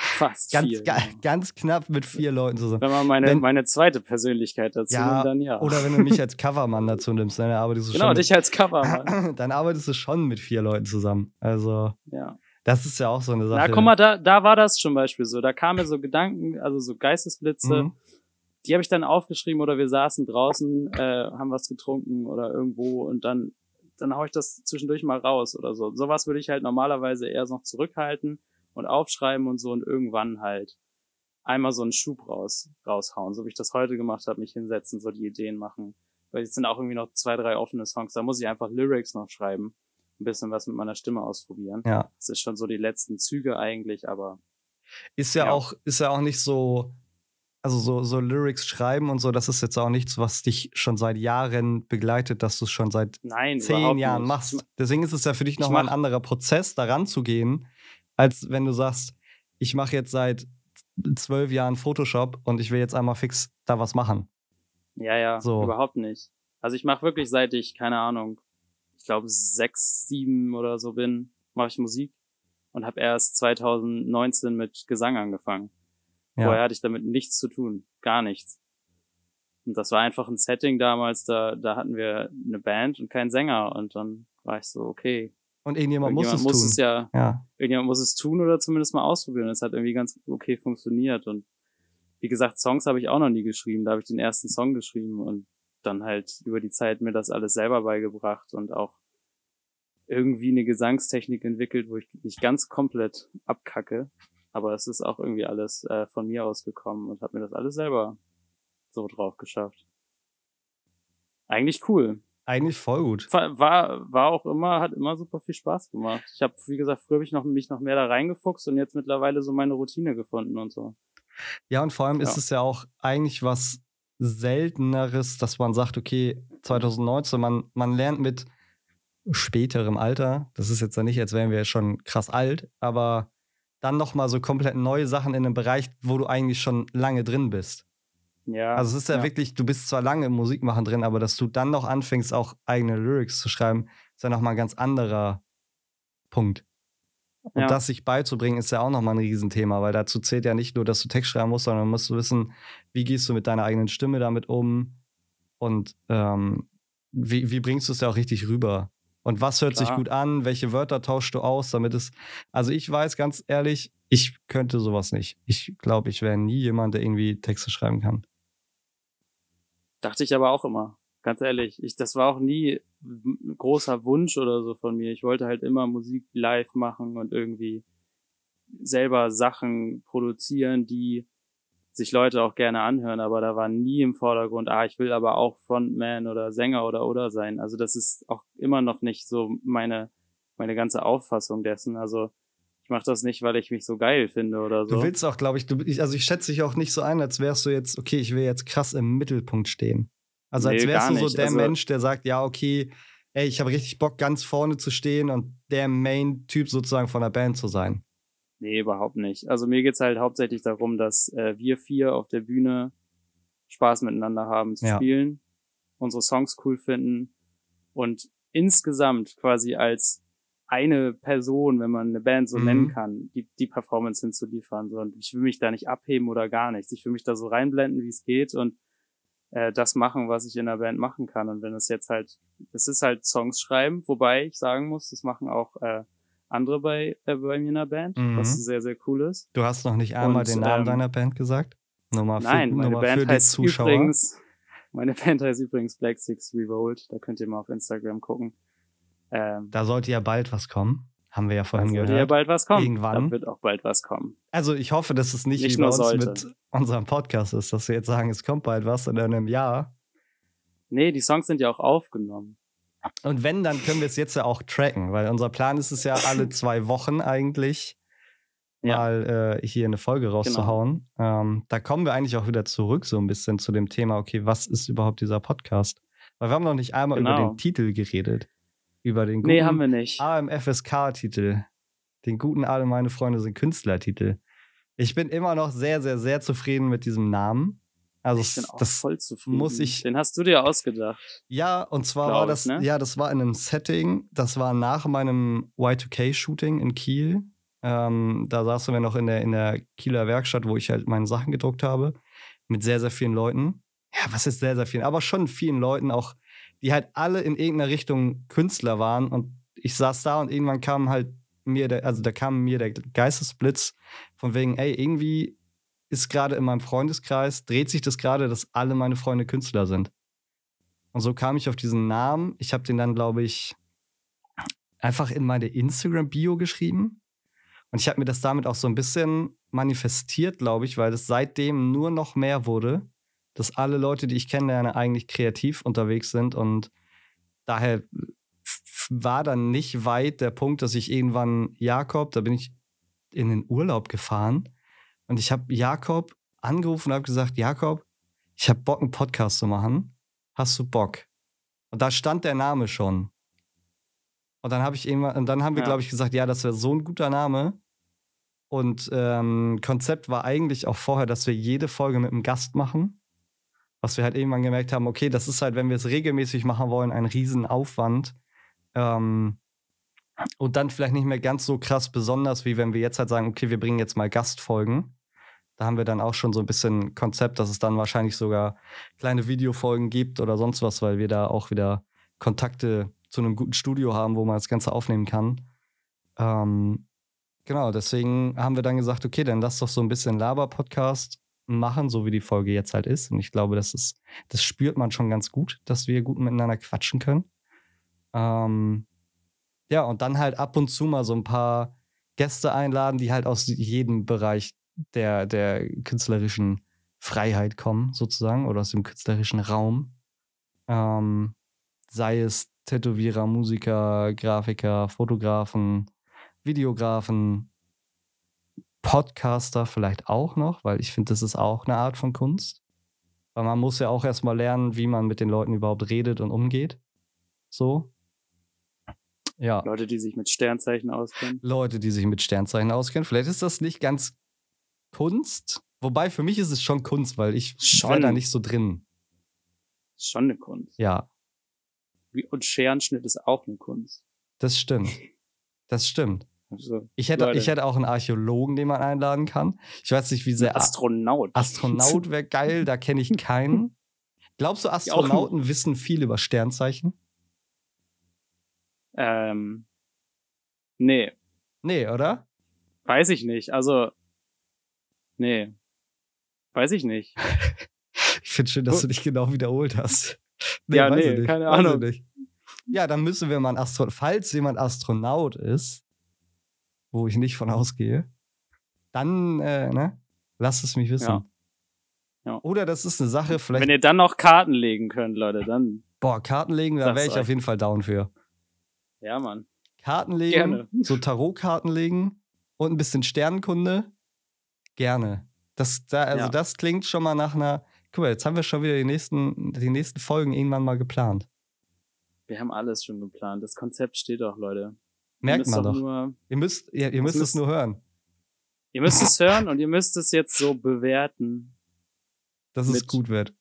Fast ganz, vier. ga, genau. ganz knapp mit vier Leuten zusammen. Wenn man meine, Wenn- meine zweite Persönlichkeit dazu Ja, nimmt, dann ja. Oder wenn du mich als Covermann dazu nimmst, dann arbeitest du genau, schon. dich als Covermann. dann arbeitest du schon mit vier Leuten zusammen. Also, ja. das ist ja auch so eine Sache. Na, guck mal, da, da war das zum Beispiel so. Da kamen mir so Gedanken, also so Geistesblitze. Mhm. Die habe ich dann aufgeschrieben oder wir saßen draußen, äh, haben was getrunken oder irgendwo und dann, dann hau ich das zwischendurch mal raus oder so. Sowas würde ich halt normalerweise eher noch zurückhalten und aufschreiben und so und irgendwann halt einmal so einen Schub raus, raushauen, so wie ich das heute gemacht habe, mich hinsetzen, so die Ideen machen. Weil jetzt sind auch irgendwie noch zwei, drei offene Songs, da muss ich einfach Lyrics noch schreiben, ein bisschen was mit meiner Stimme ausprobieren. Ja. Das ist schon so die letzten Züge eigentlich, aber Ist ja, Ja. auch, ist ja auch nicht so, also so, so Lyrics schreiben und so, das ist jetzt auch nichts, was dich schon seit Jahren begleitet, dass du es schon seit nein, zehn Jahren nicht. machst. Deswegen ist es ja für dich ich nochmal ein anderer Prozess, daran zu gehen, als wenn du sagst, ich mache jetzt seit zwölf Jahren Photoshop und ich will jetzt einmal fix da was machen. Ja, ja, So. überhaupt nicht. Also ich mache wirklich seit ich, keine Ahnung, ich glaube sechs, sieben oder so bin, mache ich Musik und habe erst 2019 mit Gesang angefangen. Ja. Vorher hatte ich damit nichts zu tun, gar nichts. Und das war einfach ein Setting damals, da, da hatten wir eine Band und keinen Sänger und dann war ich so, okay, Und irgendjemand muss es irgendjemand muss tun. es ja, ja. irgendjemand muss es tun oder zumindest mal ausprobieren. Es hat irgendwie ganz okay funktioniert. Und wie gesagt, Songs habe ich auch noch nie geschrieben. Da habe ich den ersten Song geschrieben und dann halt über die Zeit mir das alles selber beigebracht und auch irgendwie eine Gesangstechnik entwickelt, wo ich nicht ganz komplett abkacke. Aber es ist auch irgendwie alles äh, von mir ausgekommen und habe mir das alles selber so drauf geschafft. Eigentlich cool Eigentlich voll gut. war, war, auch immer, hat immer super viel Spaß gemacht. Ich habe, wie gesagt, früher habe ich noch, mich noch mehr da reingefuchst und jetzt mittlerweile so meine Routine gefunden und so. Ja, und vor allem ist Ja. es ja auch eigentlich was Selteneres, dass man sagt, okay, 2019, man, man lernt mit späterem Alter, das ist jetzt ja nicht, als wären wir schon krass alt, aber dann nochmal so komplett neue Sachen in einem Bereich, wo du eigentlich schon lange drin bist. Ja. Also es ist ja, wirklich, du bist zwar lange im Musikmachen drin, aber dass du dann noch anfängst, auch eigene Lyrics zu schreiben, ist ja nochmal ein ganz anderer Punkt. Und Ja. das sich beizubringen, ist ja auch nochmal ein Riesenthema, weil dazu zählt ja nicht nur, dass du Text schreiben musst, sondern musst du wissen, wie gehst du mit deiner eigenen Stimme damit um und ähm, wie, wie bringst du es ja auch richtig rüber. Und was hört sich Klar. gut an? Welche Wörter tauschst du aus, damit es. Also ich weiß ganz ehrlich, ich könnte sowas nicht. Ich glaube, ich wäre nie jemand, der irgendwie Texte schreiben kann. Dachte ich aber auch immer. Ganz ehrlich. Ich, das war auch nie großer Wunsch oder so von mir. Ich wollte halt immer Musik live machen und irgendwie selber Sachen produzieren, die sich Leute auch gerne anhören, aber da war nie im Vordergrund, ah, ich will aber auch Frontman oder Sänger oder oder sein. Also das ist auch immer noch nicht so meine meine ganze Auffassung dessen. Also ich mache das nicht, weil ich mich so geil finde oder so. Du willst auch, glaube ich, du, also ich schätze dich auch nicht so ein, als wärst du jetzt, okay, ich will jetzt krass im Mittelpunkt stehen. Also als Nee, wärst gar du so der Also- Mensch, der sagt, ja, okay, ey, ich habe richtig Bock, ganz vorne zu stehen und der Main-Typ sozusagen von der Band zu sein. Nee, überhaupt nicht. Also mir geht's halt hauptsächlich darum, dass äh, wir vier auf der Bühne Spaß miteinander haben zu Ja. spielen, unsere Songs cool finden und insgesamt quasi als eine Person, wenn man eine Band so Mhm. nennen kann, die, die Performance hinzuliefern. So. Und ich will mich da nicht abheben oder gar nichts. Ich will mich da so reinblenden, wie es geht und äh, das machen, was ich in der Band machen kann. Und wenn es jetzt halt, das ist halt Songs schreiben, wobei ich sagen muss, das machen auch äh, andere bei, äh, bei mir in der Band, Mhm. was sehr, sehr cool ist. Du hast noch nicht einmal Und, den Namen ähm, deiner Band gesagt? Nur mal für, Nein, meine für Band die heißt Zuschauer. übrigens, meine Band heißt übrigens Black Six Revolt. Da könnt ihr mal auf Instagram gucken. Ähm, Da sollte ja bald was kommen. Haben wir ja vorhin gehört. ja bald was kommen. Irgendwann. Da wird auch bald was kommen. Also ich hoffe, dass es nicht, Nicht wie bei uns sollte. mit unserem Podcast ist, dass wir jetzt sagen, es kommt bald was in einem Jahr. Nee, die Songs sind ja auch aufgenommen. Und wenn, dann können wir es jetzt ja auch tracken, weil unser Plan ist es ja alle zwei Wochen eigentlich Ja. Genau. mal äh, hier eine Folge rauszuhauen. Ähm, da kommen wir eigentlich auch wieder zurück so ein bisschen zu dem Thema, okay, was ist überhaupt dieser Podcast? Weil wir haben noch nicht einmal über Genau. den Titel geredet. Über den guten Nee, haben wir nicht. AMFSK-Titel. Den guten Alle meine Freunde sind Künstler-Titel. Ich bin immer noch sehr, sehr, sehr zufrieden mit diesem Namen. Also ich bin auch das voll zufrieden. muss ich- Den hast du dir ausgedacht. Ja, und zwar war ich, das, ne? ja, das war in einem Setting, das war nach meinem Y2K-Shooting in Kiel. Ähm, da saßen wir noch in der, in der Kieler Werkstatt, wo ich halt meine Sachen gedruckt habe, mit sehr, sehr vielen Leuten. Ja, was ist sehr, sehr vielen, aber schon vielen Leuten auch, die halt alle in irgendeiner Richtung Künstler waren. Und ich saß da und irgendwann kam halt mir, der, also da kam mir der Geistesblitz von wegen, ey, irgendwie ist gerade in meinem Freundeskreis, dreht sich das gerade, dass alle meine Freunde Künstler sind. Und so kam ich auf diesen Namen. Ich habe den dann, glaube ich, einfach in meine Instagram-Bio geschrieben. Und ich habe mir das damit auch so ein bisschen manifestiert, glaube ich, weil es seitdem nur noch mehr wurde, dass alle Leute, die ich kennenlerne, eigentlich kreativ unterwegs sind. Und daher war dann nicht weit der Punkt, dass ich irgendwann Jakob, da bin ich in den Urlaub gefahren und ich habe Jakob angerufen und habe gesagt, Jakob, ich habe Bock, einen Podcast zu machen. Hast du Bock? Und da stand der Name schon. Und dann habe ich irgendwann, und dann haben wir, Ja. glaube ich, gesagt, ja, das wäre so ein guter Name. Und ähm, Konzept war eigentlich auch vorher, dass wir jede Folge mit einem Gast machen. Was wir halt irgendwann gemerkt haben, okay, das ist halt, wenn wir es regelmäßig machen wollen, ein Riesenaufwand. Ähm, und dann vielleicht nicht mehr ganz so krass besonders, wie wenn wir jetzt halt sagen, okay, wir bringen jetzt mal Gastfolgen. Da haben wir dann auch schon so ein bisschen Konzept, dass es dann wahrscheinlich sogar kleine Videofolgen gibt oder sonst was, weil wir da auch wieder Kontakte zu einem guten Studio haben, wo man das Ganze aufnehmen kann. Ähm, genau, deswegen haben wir dann gesagt, okay, dann lass doch so ein bisschen Laber-Podcast machen, so wie die Folge jetzt halt ist. Und ich glaube, das ist, das spürt man schon ganz gut, dass wir gut miteinander quatschen können. Ähm, ja, und dann halt ab und zu mal so ein paar Gäste einladen, die halt aus jedem Bereich der, der künstlerischen Freiheit kommen, sozusagen, oder aus dem künstlerischen Raum. Ähm, sei es Tätowierer, Musiker, Grafiker, Fotografen, Videografen, Podcaster vielleicht auch noch, weil ich finde, das ist auch eine Art von Kunst. Weil man muss ja auch erstmal lernen, wie man mit den Leuten überhaupt redet und umgeht. So. Ja. Leute, die sich mit Sternzeichen auskennen. Leute, die sich mit Sternzeichen auskennen. Vielleicht ist das nicht ganz Kunst. Wobei für mich ist es schon Kunst, weil ich wäre da nicht so drin. Schon eine Kunst. Ja, Und Scherenschnitt ist auch eine Kunst. das stimmt. Das stimmt. Also, Ich hätte, Leute. ich hätte auch einen Archäologen, den man einladen kann. Ich weiß nicht, wie sehr. Astronaut. Astronaut wäre geil, da kenne ich keinen. Glaubst du, Astronauten wissen viel über Sternzeichen? ähm, nee, Nee, oder? weiß ich nicht. Also, nee, weiß ich nicht. Ich finde schön, dass du dich genau wiederholt hast. Ja, weiß nee, ich nicht, keine weiß ich Ahnung. nicht. Ja, dann müssen wir mal einen Astronaut. Falls jemand Astronaut ist, wo ich nicht von ausgehe, dann, äh, ne, lasst es mich wissen. Ja. Ja. Oder das ist eine Sache, vielleicht, Wenn ihr dann noch Karten legen könnt, Leute, dann, boah, Karten legen, da wäre ich euch. auf jeden Fall down für. ja, Mann. Karten legen, Gerne. so Tarotkarten legen und ein bisschen Sternenkunde, gerne. Das, da, also Ja. das klingt schon mal nach einer. Guck mal, jetzt haben wir schon wieder die nächsten, die nächsten Folgen irgendwann mal geplant. Wir haben alles schon geplant. Das Konzept steht doch, Leute. Merkt man doch. Nur, Ihr müsst, ihr, ihr müsst es nur hören. ihr müsst es hören und ihr müsst es jetzt so bewerten. Dass es gut wird.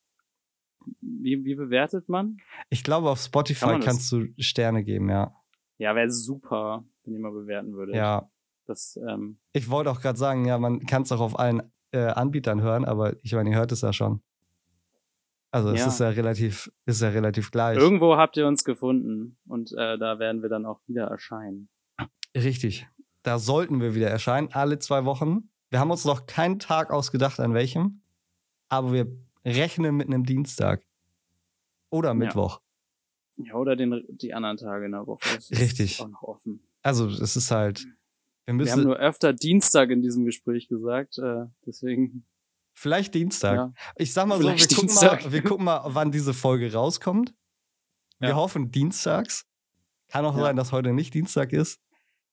Wie, wie bewertet man? Ich glaube, auf Spotify Kann man das? kannst du Sterne geben, ja. Ja, wäre super, wenn ihr mal bewerten würdet. Ja. Das, ähm, Ich wollte auch gerade sagen, ja, man kann es auch auf allen äh, Anbietern hören, aber ich meine, ihr hört es ja schon. Also es Ja. ist ja relativ, ist ja relativ gleich. irgendwo habt ihr uns gefunden und äh, da werden wir dann auch wieder erscheinen. Richtig. Da sollten wir wieder erscheinen, alle zwei Wochen. Wir haben uns noch keinen Tag ausgedacht, an welchem, aber wir rechnen mit einem Dienstag. Oder Mittwoch. Ja, oder den, die anderen Tage in der Woche. Das ist Richtig. auch noch offen. Also es ist halt, wir Wir haben müssen, nur öfter Dienstag in diesem Gespräch gesagt, äh, deswegen, vielleicht Dienstag. ja. Ich sag mal so, wir Vielleicht gucken mal, wir gucken mal, wann diese Folge rauskommt. Wir Ja. hoffen dienstags. Kann auch Ja. sein, dass heute nicht Dienstag ist.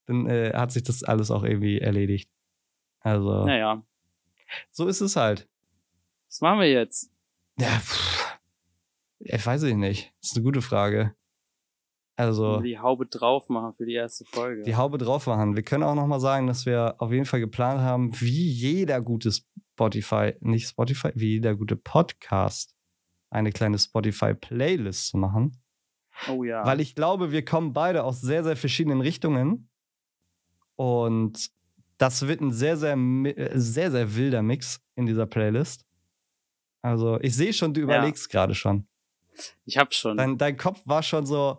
Dann äh, hat sich das alles auch irgendwie erledigt. Also, Naja, so ist es halt. was machen wir jetzt? Ja, pff, ich weiß ich nicht. Das ist eine gute Frage. Also Die Haube drauf machen für die erste Folge. die Haube drauf machen. Wir können auch noch mal sagen, dass wir auf jeden Fall geplant haben, wie jeder gute Spotify, nicht Spotify, wie jeder gute Podcast, eine kleine Spotify-Playlist zu machen. oh ja. Weil ich glaube, wir kommen beide aus sehr, sehr verschiedenen Richtungen. Und das wird ein sehr, sehr, äh, sehr, sehr wilder Mix in dieser Playlist. Also, ich sehe schon, du Ja. überlegst gerade schon. ich hab schon. Dein, dein Kopf war schon so,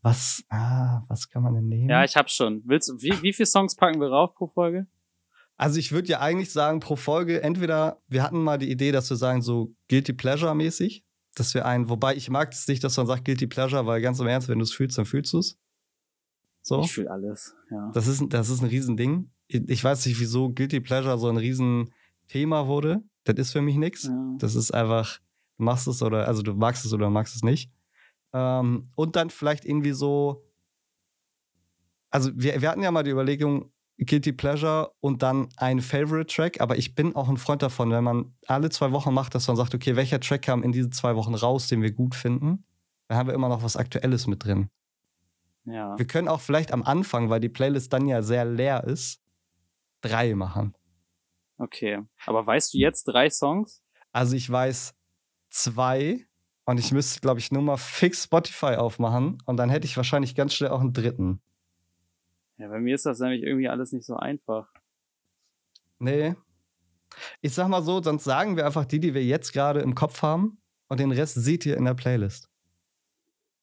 was, ah, was kann man denn nehmen? ja, ich hab schon. Willst du, wie, wie viele Songs packen wir rauf pro Folge? Also, ich würde ja eigentlich sagen, pro Folge, entweder, wir hatten mal die Idee, dass wir sagen, so Guilty Pleasure-mäßig, dass wir ein, wobei ich mag es nicht, dass man sagt Guilty Pleasure, weil ganz im Ernst, wenn du es fühlst, dann fühlst du es. So. Ich fühl alles, ja. Das ist, das ist ein Riesending. Ich ich weiß nicht, wieso Guilty Pleasure so ein Riesenthema wurde. Das ist für mich nichts. ja. Das ist einfach, du machst es oder, also du magst es oder magst es nicht. Ähm, und dann vielleicht irgendwie so, also wir, wir hatten ja mal die Überlegung, Guilty Pleasure und dann ein Favorite Track, aber ich bin auch ein Freund davon, wenn man alle zwei Wochen macht, dass man sagt, okay, welcher Track kam in diese zwei Wochen raus, den wir gut finden, dann haben wir immer noch was Aktuelles mit drin. ja. Wir können auch vielleicht am Anfang, weil die Playlist dann ja sehr leer ist, drei machen. Okay. Aber weißt du jetzt drei Songs? Also ich weiß zwei und ich müsste, glaube ich, nur mal fix Spotify aufmachen und dann hätte ich wahrscheinlich ganz schnell auch einen dritten. Ja, bei mir ist das nämlich irgendwie alles nicht so einfach. Nee. Ich sag mal so, sonst sagen wir einfach die, die wir jetzt gerade im Kopf haben und den Rest seht ihr in der Playlist.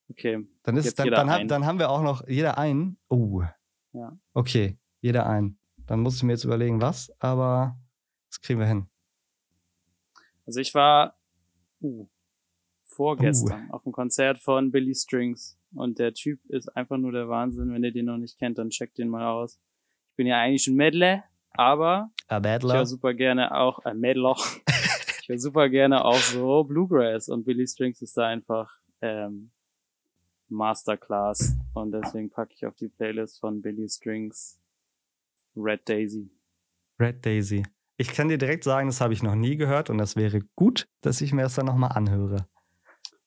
Okay. Dann, ist, dann, dann, haben, dann haben wir auch noch jeder einen. Oh. Ja. Okay, jeder einen. Dann muss ich mir jetzt überlegen, was, aber das kriegen wir hin. Also ich war uh, vorgestern auf dem Konzert von Billy Strings und der Typ ist einfach nur der Wahnsinn. Wenn ihr den noch nicht kennt, dann checkt den mal aus. Ich bin ja eigentlich ein Medley, aber ich höre super gerne auch ein Medler. ich höre super gerne auch so Bluegrass und Billy Strings ist da einfach ähm, Masterclass und deswegen packe ich auf die Playlist von Billy Strings Red Daisy. Red Daisy. Ich kann dir direkt sagen, das habe ich noch nie gehört und das wäre gut, dass ich mir das dann nochmal anhöre.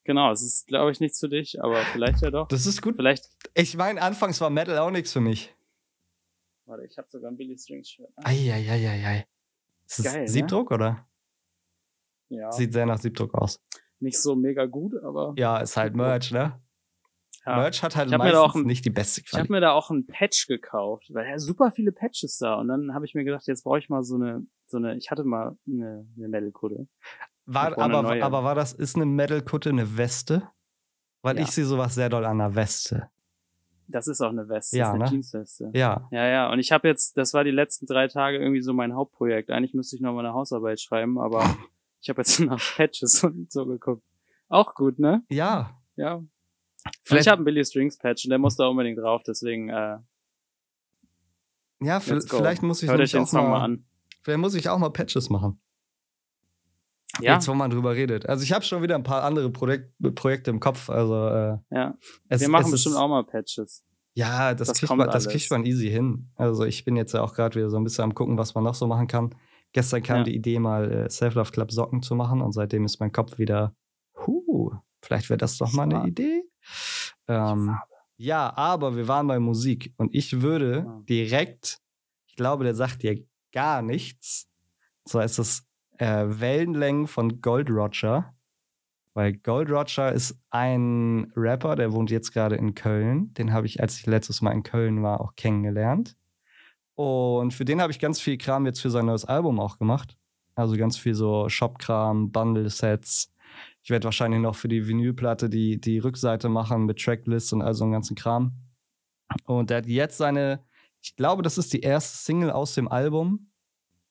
Genau, es ist glaube ich nichts für dich, aber vielleicht ja doch. Das ist gut. Vielleicht, Ich meine, anfangs war Metal auch nichts für mich. warte, ich habe sogar ein Billy Strings Shirt. Eieieiei. Ist das Geil, ne? Siebdruck oder? Ja, Sieht sehr nach Siebdruck aus. nicht so mega gut, aber Ja, ist halt Merch, ne? ja. Merch hat halt meistens auch ein- nicht die beste Ich habe Qualität. mir da auch einen Patch gekauft, weil ja super viele Patches da und dann habe ich mir gedacht, jetzt brauche ich mal so eine so eine ich hatte mal eine, eine Metal-Kutte. War, aber, neue. aber war das, ist eine Metal-Kutte eine Weste? Weil Ja. ich sehe sowas sehr doll an der Weste. Das ist auch eine Weste, Ja, das ist eine ne? Jeansweste. Ja. Ja, ja, und ich habe jetzt, das war die letzten drei Tage irgendwie so mein Hauptprojekt. Eigentlich müsste ich noch mal eine Hausarbeit schreiben, aber ich habe jetzt nach Patches und so geguckt. Auch gut, ne? Ja. Ja. Vielleicht, ich habe einen Billy Strings Patch und der muss da unbedingt drauf, deswegen äh, ja, vielleicht muss ich Hört euch den auch Song mal, mal an. vielleicht muss ich auch mal Patches machen. Ja, Jetzt, wo man drüber redet. Also ich habe schon wieder ein paar andere Projek Projekte im Kopf. Also äh, ja. es, Wir machen es bestimmt ist, auch mal Patches. Ja, das, Das kriegt man, das kriegt man easy hin. Also ich bin jetzt ja auch gerade wieder so ein bisschen am gucken, was man noch so machen kann. Gestern kam Ja. die Idee, mal äh, Self-Love Club Socken zu machen und seitdem ist mein Kopf wieder, huh, vielleicht wäre das doch mal eine. Idee. Ähm, ja, aber wir waren bei Musik und ich würde Ja. direkt, ich glaube, der sagt dir gar nichts. Zwar ist das äh, Wellenlängen von Gold Roger. Weil Gold Roger ist ein Rapper, der wohnt jetzt gerade in Köln. Den habe ich, als ich letztes Mal in Köln war, auch kennengelernt. Und für den habe ich ganz viel Kram jetzt für sein neues Album auch gemacht. Also ganz viel so Shop-Kram, Bundle-Sets. Ich werde wahrscheinlich noch für die Vinylplatte die, die Rückseite machen mit Tracklists und all so einen ganzen Kram. Und der hat jetzt seine, ich glaube, das ist die erste Single aus dem Album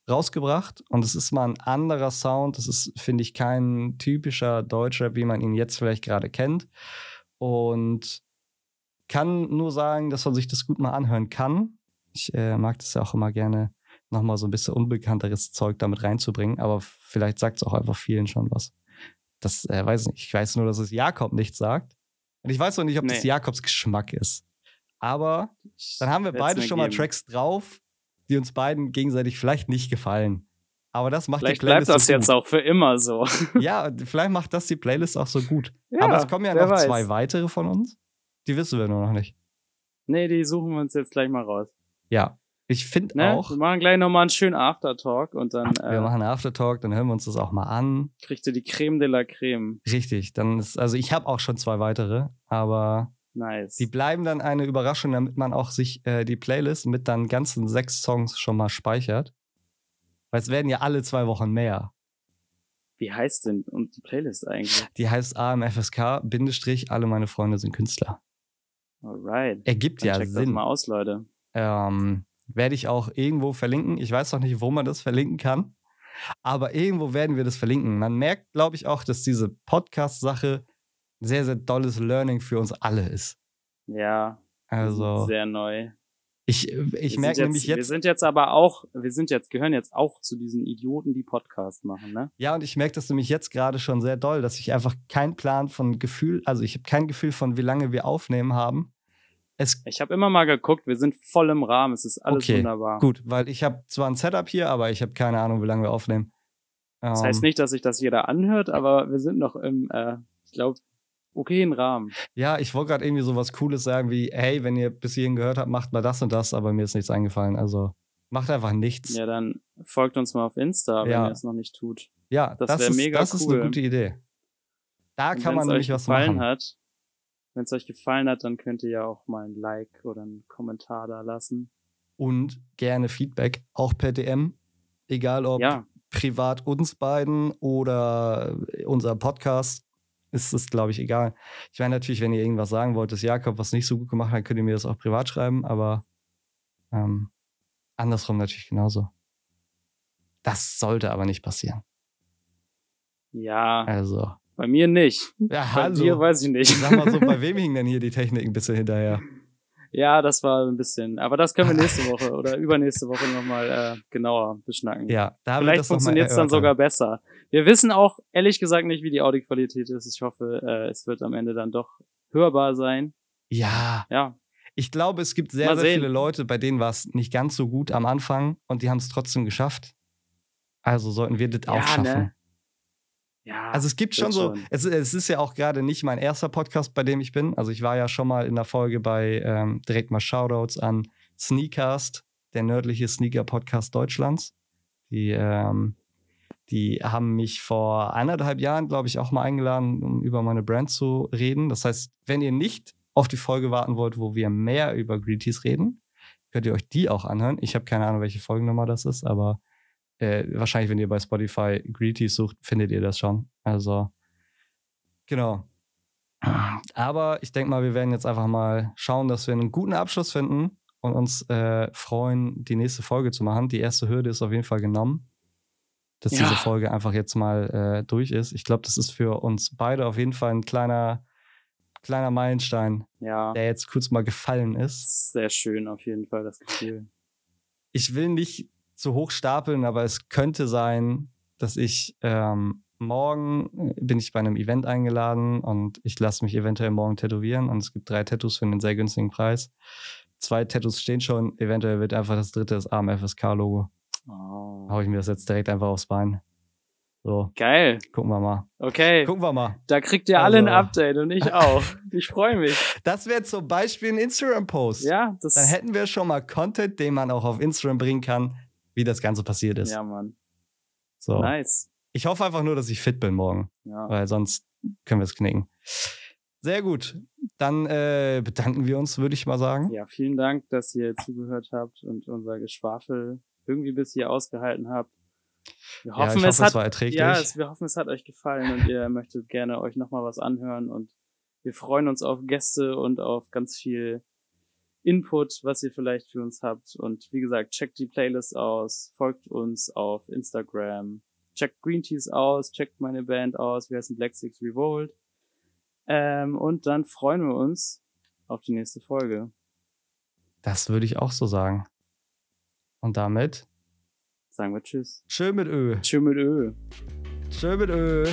rausgebracht. Und es ist mal ein anderer Sound. Das ist, finde ich, kein typischer Deutscher, wie man ihn jetzt vielleicht gerade kennt. Und kann nur sagen, dass man sich das gut mal anhören kann. Ich äh, mag das ja auch immer gerne, nochmal so ein bisschen unbekannteres Zeug damit reinzubringen. Aber vielleicht sagt es auch einfach vielen schon was. Das äh, weiß ich nicht. Ich weiß nur, dass es Jakob nichts sagt. Und ich weiß noch nicht, ob das Nee. Jakobs Geschmack ist. Aber dann haben wir beide schon mal geben. Tracks drauf, die uns beiden gegenseitig vielleicht nicht gefallen. Aber das macht Vielleicht die bleibt Playlist das so jetzt gut. auch für immer so. Ja, vielleicht macht das die Playlist auch so gut. Ja, Aber es kommen ja noch weiß. zwei weitere von uns. Die wissen wir nur noch nicht. Nee, die suchen wir uns jetzt gleich mal raus. Ja. Ich finde Ne? auch, Wir machen gleich nochmal einen schönen Aftertalk und dann wir äh, machen einen Aftertalk, dann hören wir uns das auch mal an. kriegt ihr die Creme de la Creme. Richtig, dann ist, also ich habe auch schon zwei weitere, aber Nice. die bleiben dann eine Überraschung, damit man auch sich äh, die Playlist mit dann ganzen sechs Songs schon mal speichert. Weil es werden ja alle zwei Wochen mehr. Wie heißt denn und die Playlist eigentlich? Die heißt AMFSK, Bindestrich, alle meine Freunde sind Künstler. Alright. Ergibt Dann ja checkt das Sinn. mal aus, Leute. Ähm, werde ich auch irgendwo verlinken. Ich weiß noch nicht, wo man das verlinken kann. Aber irgendwo werden wir das verlinken. Man merkt, glaube ich, auch, dass diese Podcast-Sache sehr, sehr dolles Learning für uns alle ist. Ja. wir Also, Sehr neu. ich, ich Wir merke sind nämlich Wir jetzt, sind jetzt aber auch, wir sind jetzt, gehören jetzt auch zu diesen Idioten, die Podcast machen, ne? ja, und ich merke das nämlich jetzt gerade schon sehr doll, dass ich einfach keinen Plan von Gefühl, also ich habe kein Gefühl von, wie lange wir aufnehmen haben. Es Ich habe immer mal geguckt, wir sind voll im Rahmen, es ist alles Okay, wunderbar. gut, weil ich habe zwar ein Setup hier, aber ich habe keine Ahnung, wie lange wir aufnehmen. Das Ähm, heißt nicht, dass sich das jeder anhört, aber wir sind noch im, äh, ich glaube, okayen Rahmen. Ja, ich wollte gerade irgendwie so was Cooles sagen wie, hey, wenn ihr bis hierhin gehört habt, macht mal das und das, aber mir ist nichts eingefallen. Also macht einfach nichts. Ja, dann folgt uns mal auf Insta, wenn Ja. ihr es noch nicht tut. Ja, Das das, wär ist, mega das ist cool. eine gute Idee. Da Und kann man nämlich euch was gefallen machen. hat, wenn es euch gefallen hat, dann könnt ihr ja auch mal ein Like oder einen Kommentar da lassen. Und gerne Feedback, auch per DM. Egal ob Ja, privat uns beiden oder unser Podcast, ist es, glaube ich, egal. Ich meine natürlich, wenn ihr irgendwas sagen wollt, dass Jakob was nicht so gut gemacht hat, könnt ihr mir das auch privat schreiben, aber ähm, andersrum natürlich genauso. Das sollte aber nicht passieren. ja, Also, bei mir nicht. ja, Bei dir hallo. weiß ich nicht. Sag mal so, bei wem hing denn hier die Technik ein bisschen hinterher? Ja, das war ein bisschen. Aber das können wir nächste Woche oder übernächste Woche nochmal äh, genauer beschnacken. Ja, da Vielleicht funktioniert es dann sogar besser. Wir wissen auch ehrlich gesagt nicht, wie die Audioqualität ist. Ich hoffe, äh, es wird am Ende dann doch hörbar sein. Ja, Ja, ich glaube, es gibt sehr, sehr viele Leute, bei denen war es nicht ganz so gut am Anfang und die haben es trotzdem geschafft. Also sollten wir das Ja, auch schaffen. ne? Ja. Also es gibt schon so, schon. es, es ist ja auch gerade nicht mein erster Podcast, bei dem ich bin. Also ich war ja schon mal in der Folge bei ähm, direkt mal Shoutouts an Sneakcast, der nördliche Sneaker-Podcast Deutschlands. Die, ähm, die haben mich vor eineinhalb Jahren, glaube ich, auch mal eingeladen, um über meine Brand zu reden. Das heißt, wenn ihr nicht auf die Folge warten wollt, wo wir mehr über Green Teas reden, könnt ihr euch die auch anhören. Ich habe keine Ahnung, welche Folgennummer das ist, aber äh, wahrscheinlich, wenn ihr bei Spotify Green Teas sucht, findet ihr das schon. Also, genau. Aber ich denke mal, wir werden jetzt einfach mal schauen, dass wir einen guten Abschluss finden und uns äh, freuen, die nächste Folge zu machen. Die erste Hürde ist auf jeden Fall genommen, dass Ja. diese Folge einfach jetzt mal äh, durch ist. Ich glaube, das ist für uns beide auf jeden Fall ein kleiner, kleiner Meilenstein, ja, der jetzt kurz mal gefallen ist. sehr schön auf jeden Fall das Gefühl. ich will nicht zu hoch stapeln, aber es könnte sein, dass ich ähm, morgen äh, bin ich bei einem Event eingeladen und ich lasse mich eventuell morgen tätowieren und es gibt drei Tattoos für einen sehr günstigen Preis. Zwei Tattoos stehen schon, eventuell wird einfach das dritte das AMFSK-Logo. Oh. Hau ich mir das jetzt direkt einfach aufs Bein. So, Geil. gucken wir mal. Okay. Gucken wir mal. Da kriegt ihr alle ein Also- Update und ich auch. Ich freue mich. Das wäre zum Beispiel ein Instagram-Post. Ja, das Dann hätten wir schon mal Content, den man auch auf Instagram bringen kann, wie das Ganze passiert ist. Ja, Mann. So. Nice. Ich hoffe einfach nur, dass ich fit bin morgen. Ja. weil sonst können wir es knicken. Sehr gut. Dann äh, bedanken wir uns, würde ich mal sagen. ja, vielen Dank, dass ihr zugehört habt und unser Geschwafel irgendwie bis hier ausgehalten habt. Wir Ja, hoffen, es hoffe, hat es war erträglich. Ja, es, wir hoffen, es hat euch gefallen und ihr möchtet gerne euch nochmal was anhören und wir freuen uns auf Gäste und auf ganz viel Input, was ihr vielleicht für uns habt. Und wie gesagt, checkt die Playlist aus, folgt uns auf Instagram, checkt Green Teas aus, checkt meine Band aus, wir heißen Black Six Revolt. Ähm, und dann freuen wir uns auf die nächste Folge. das würde ich auch so sagen. Und damit Sagen wir Tschüss. schön mit Ö. Tschüss mit Ö. Schön mit Ö.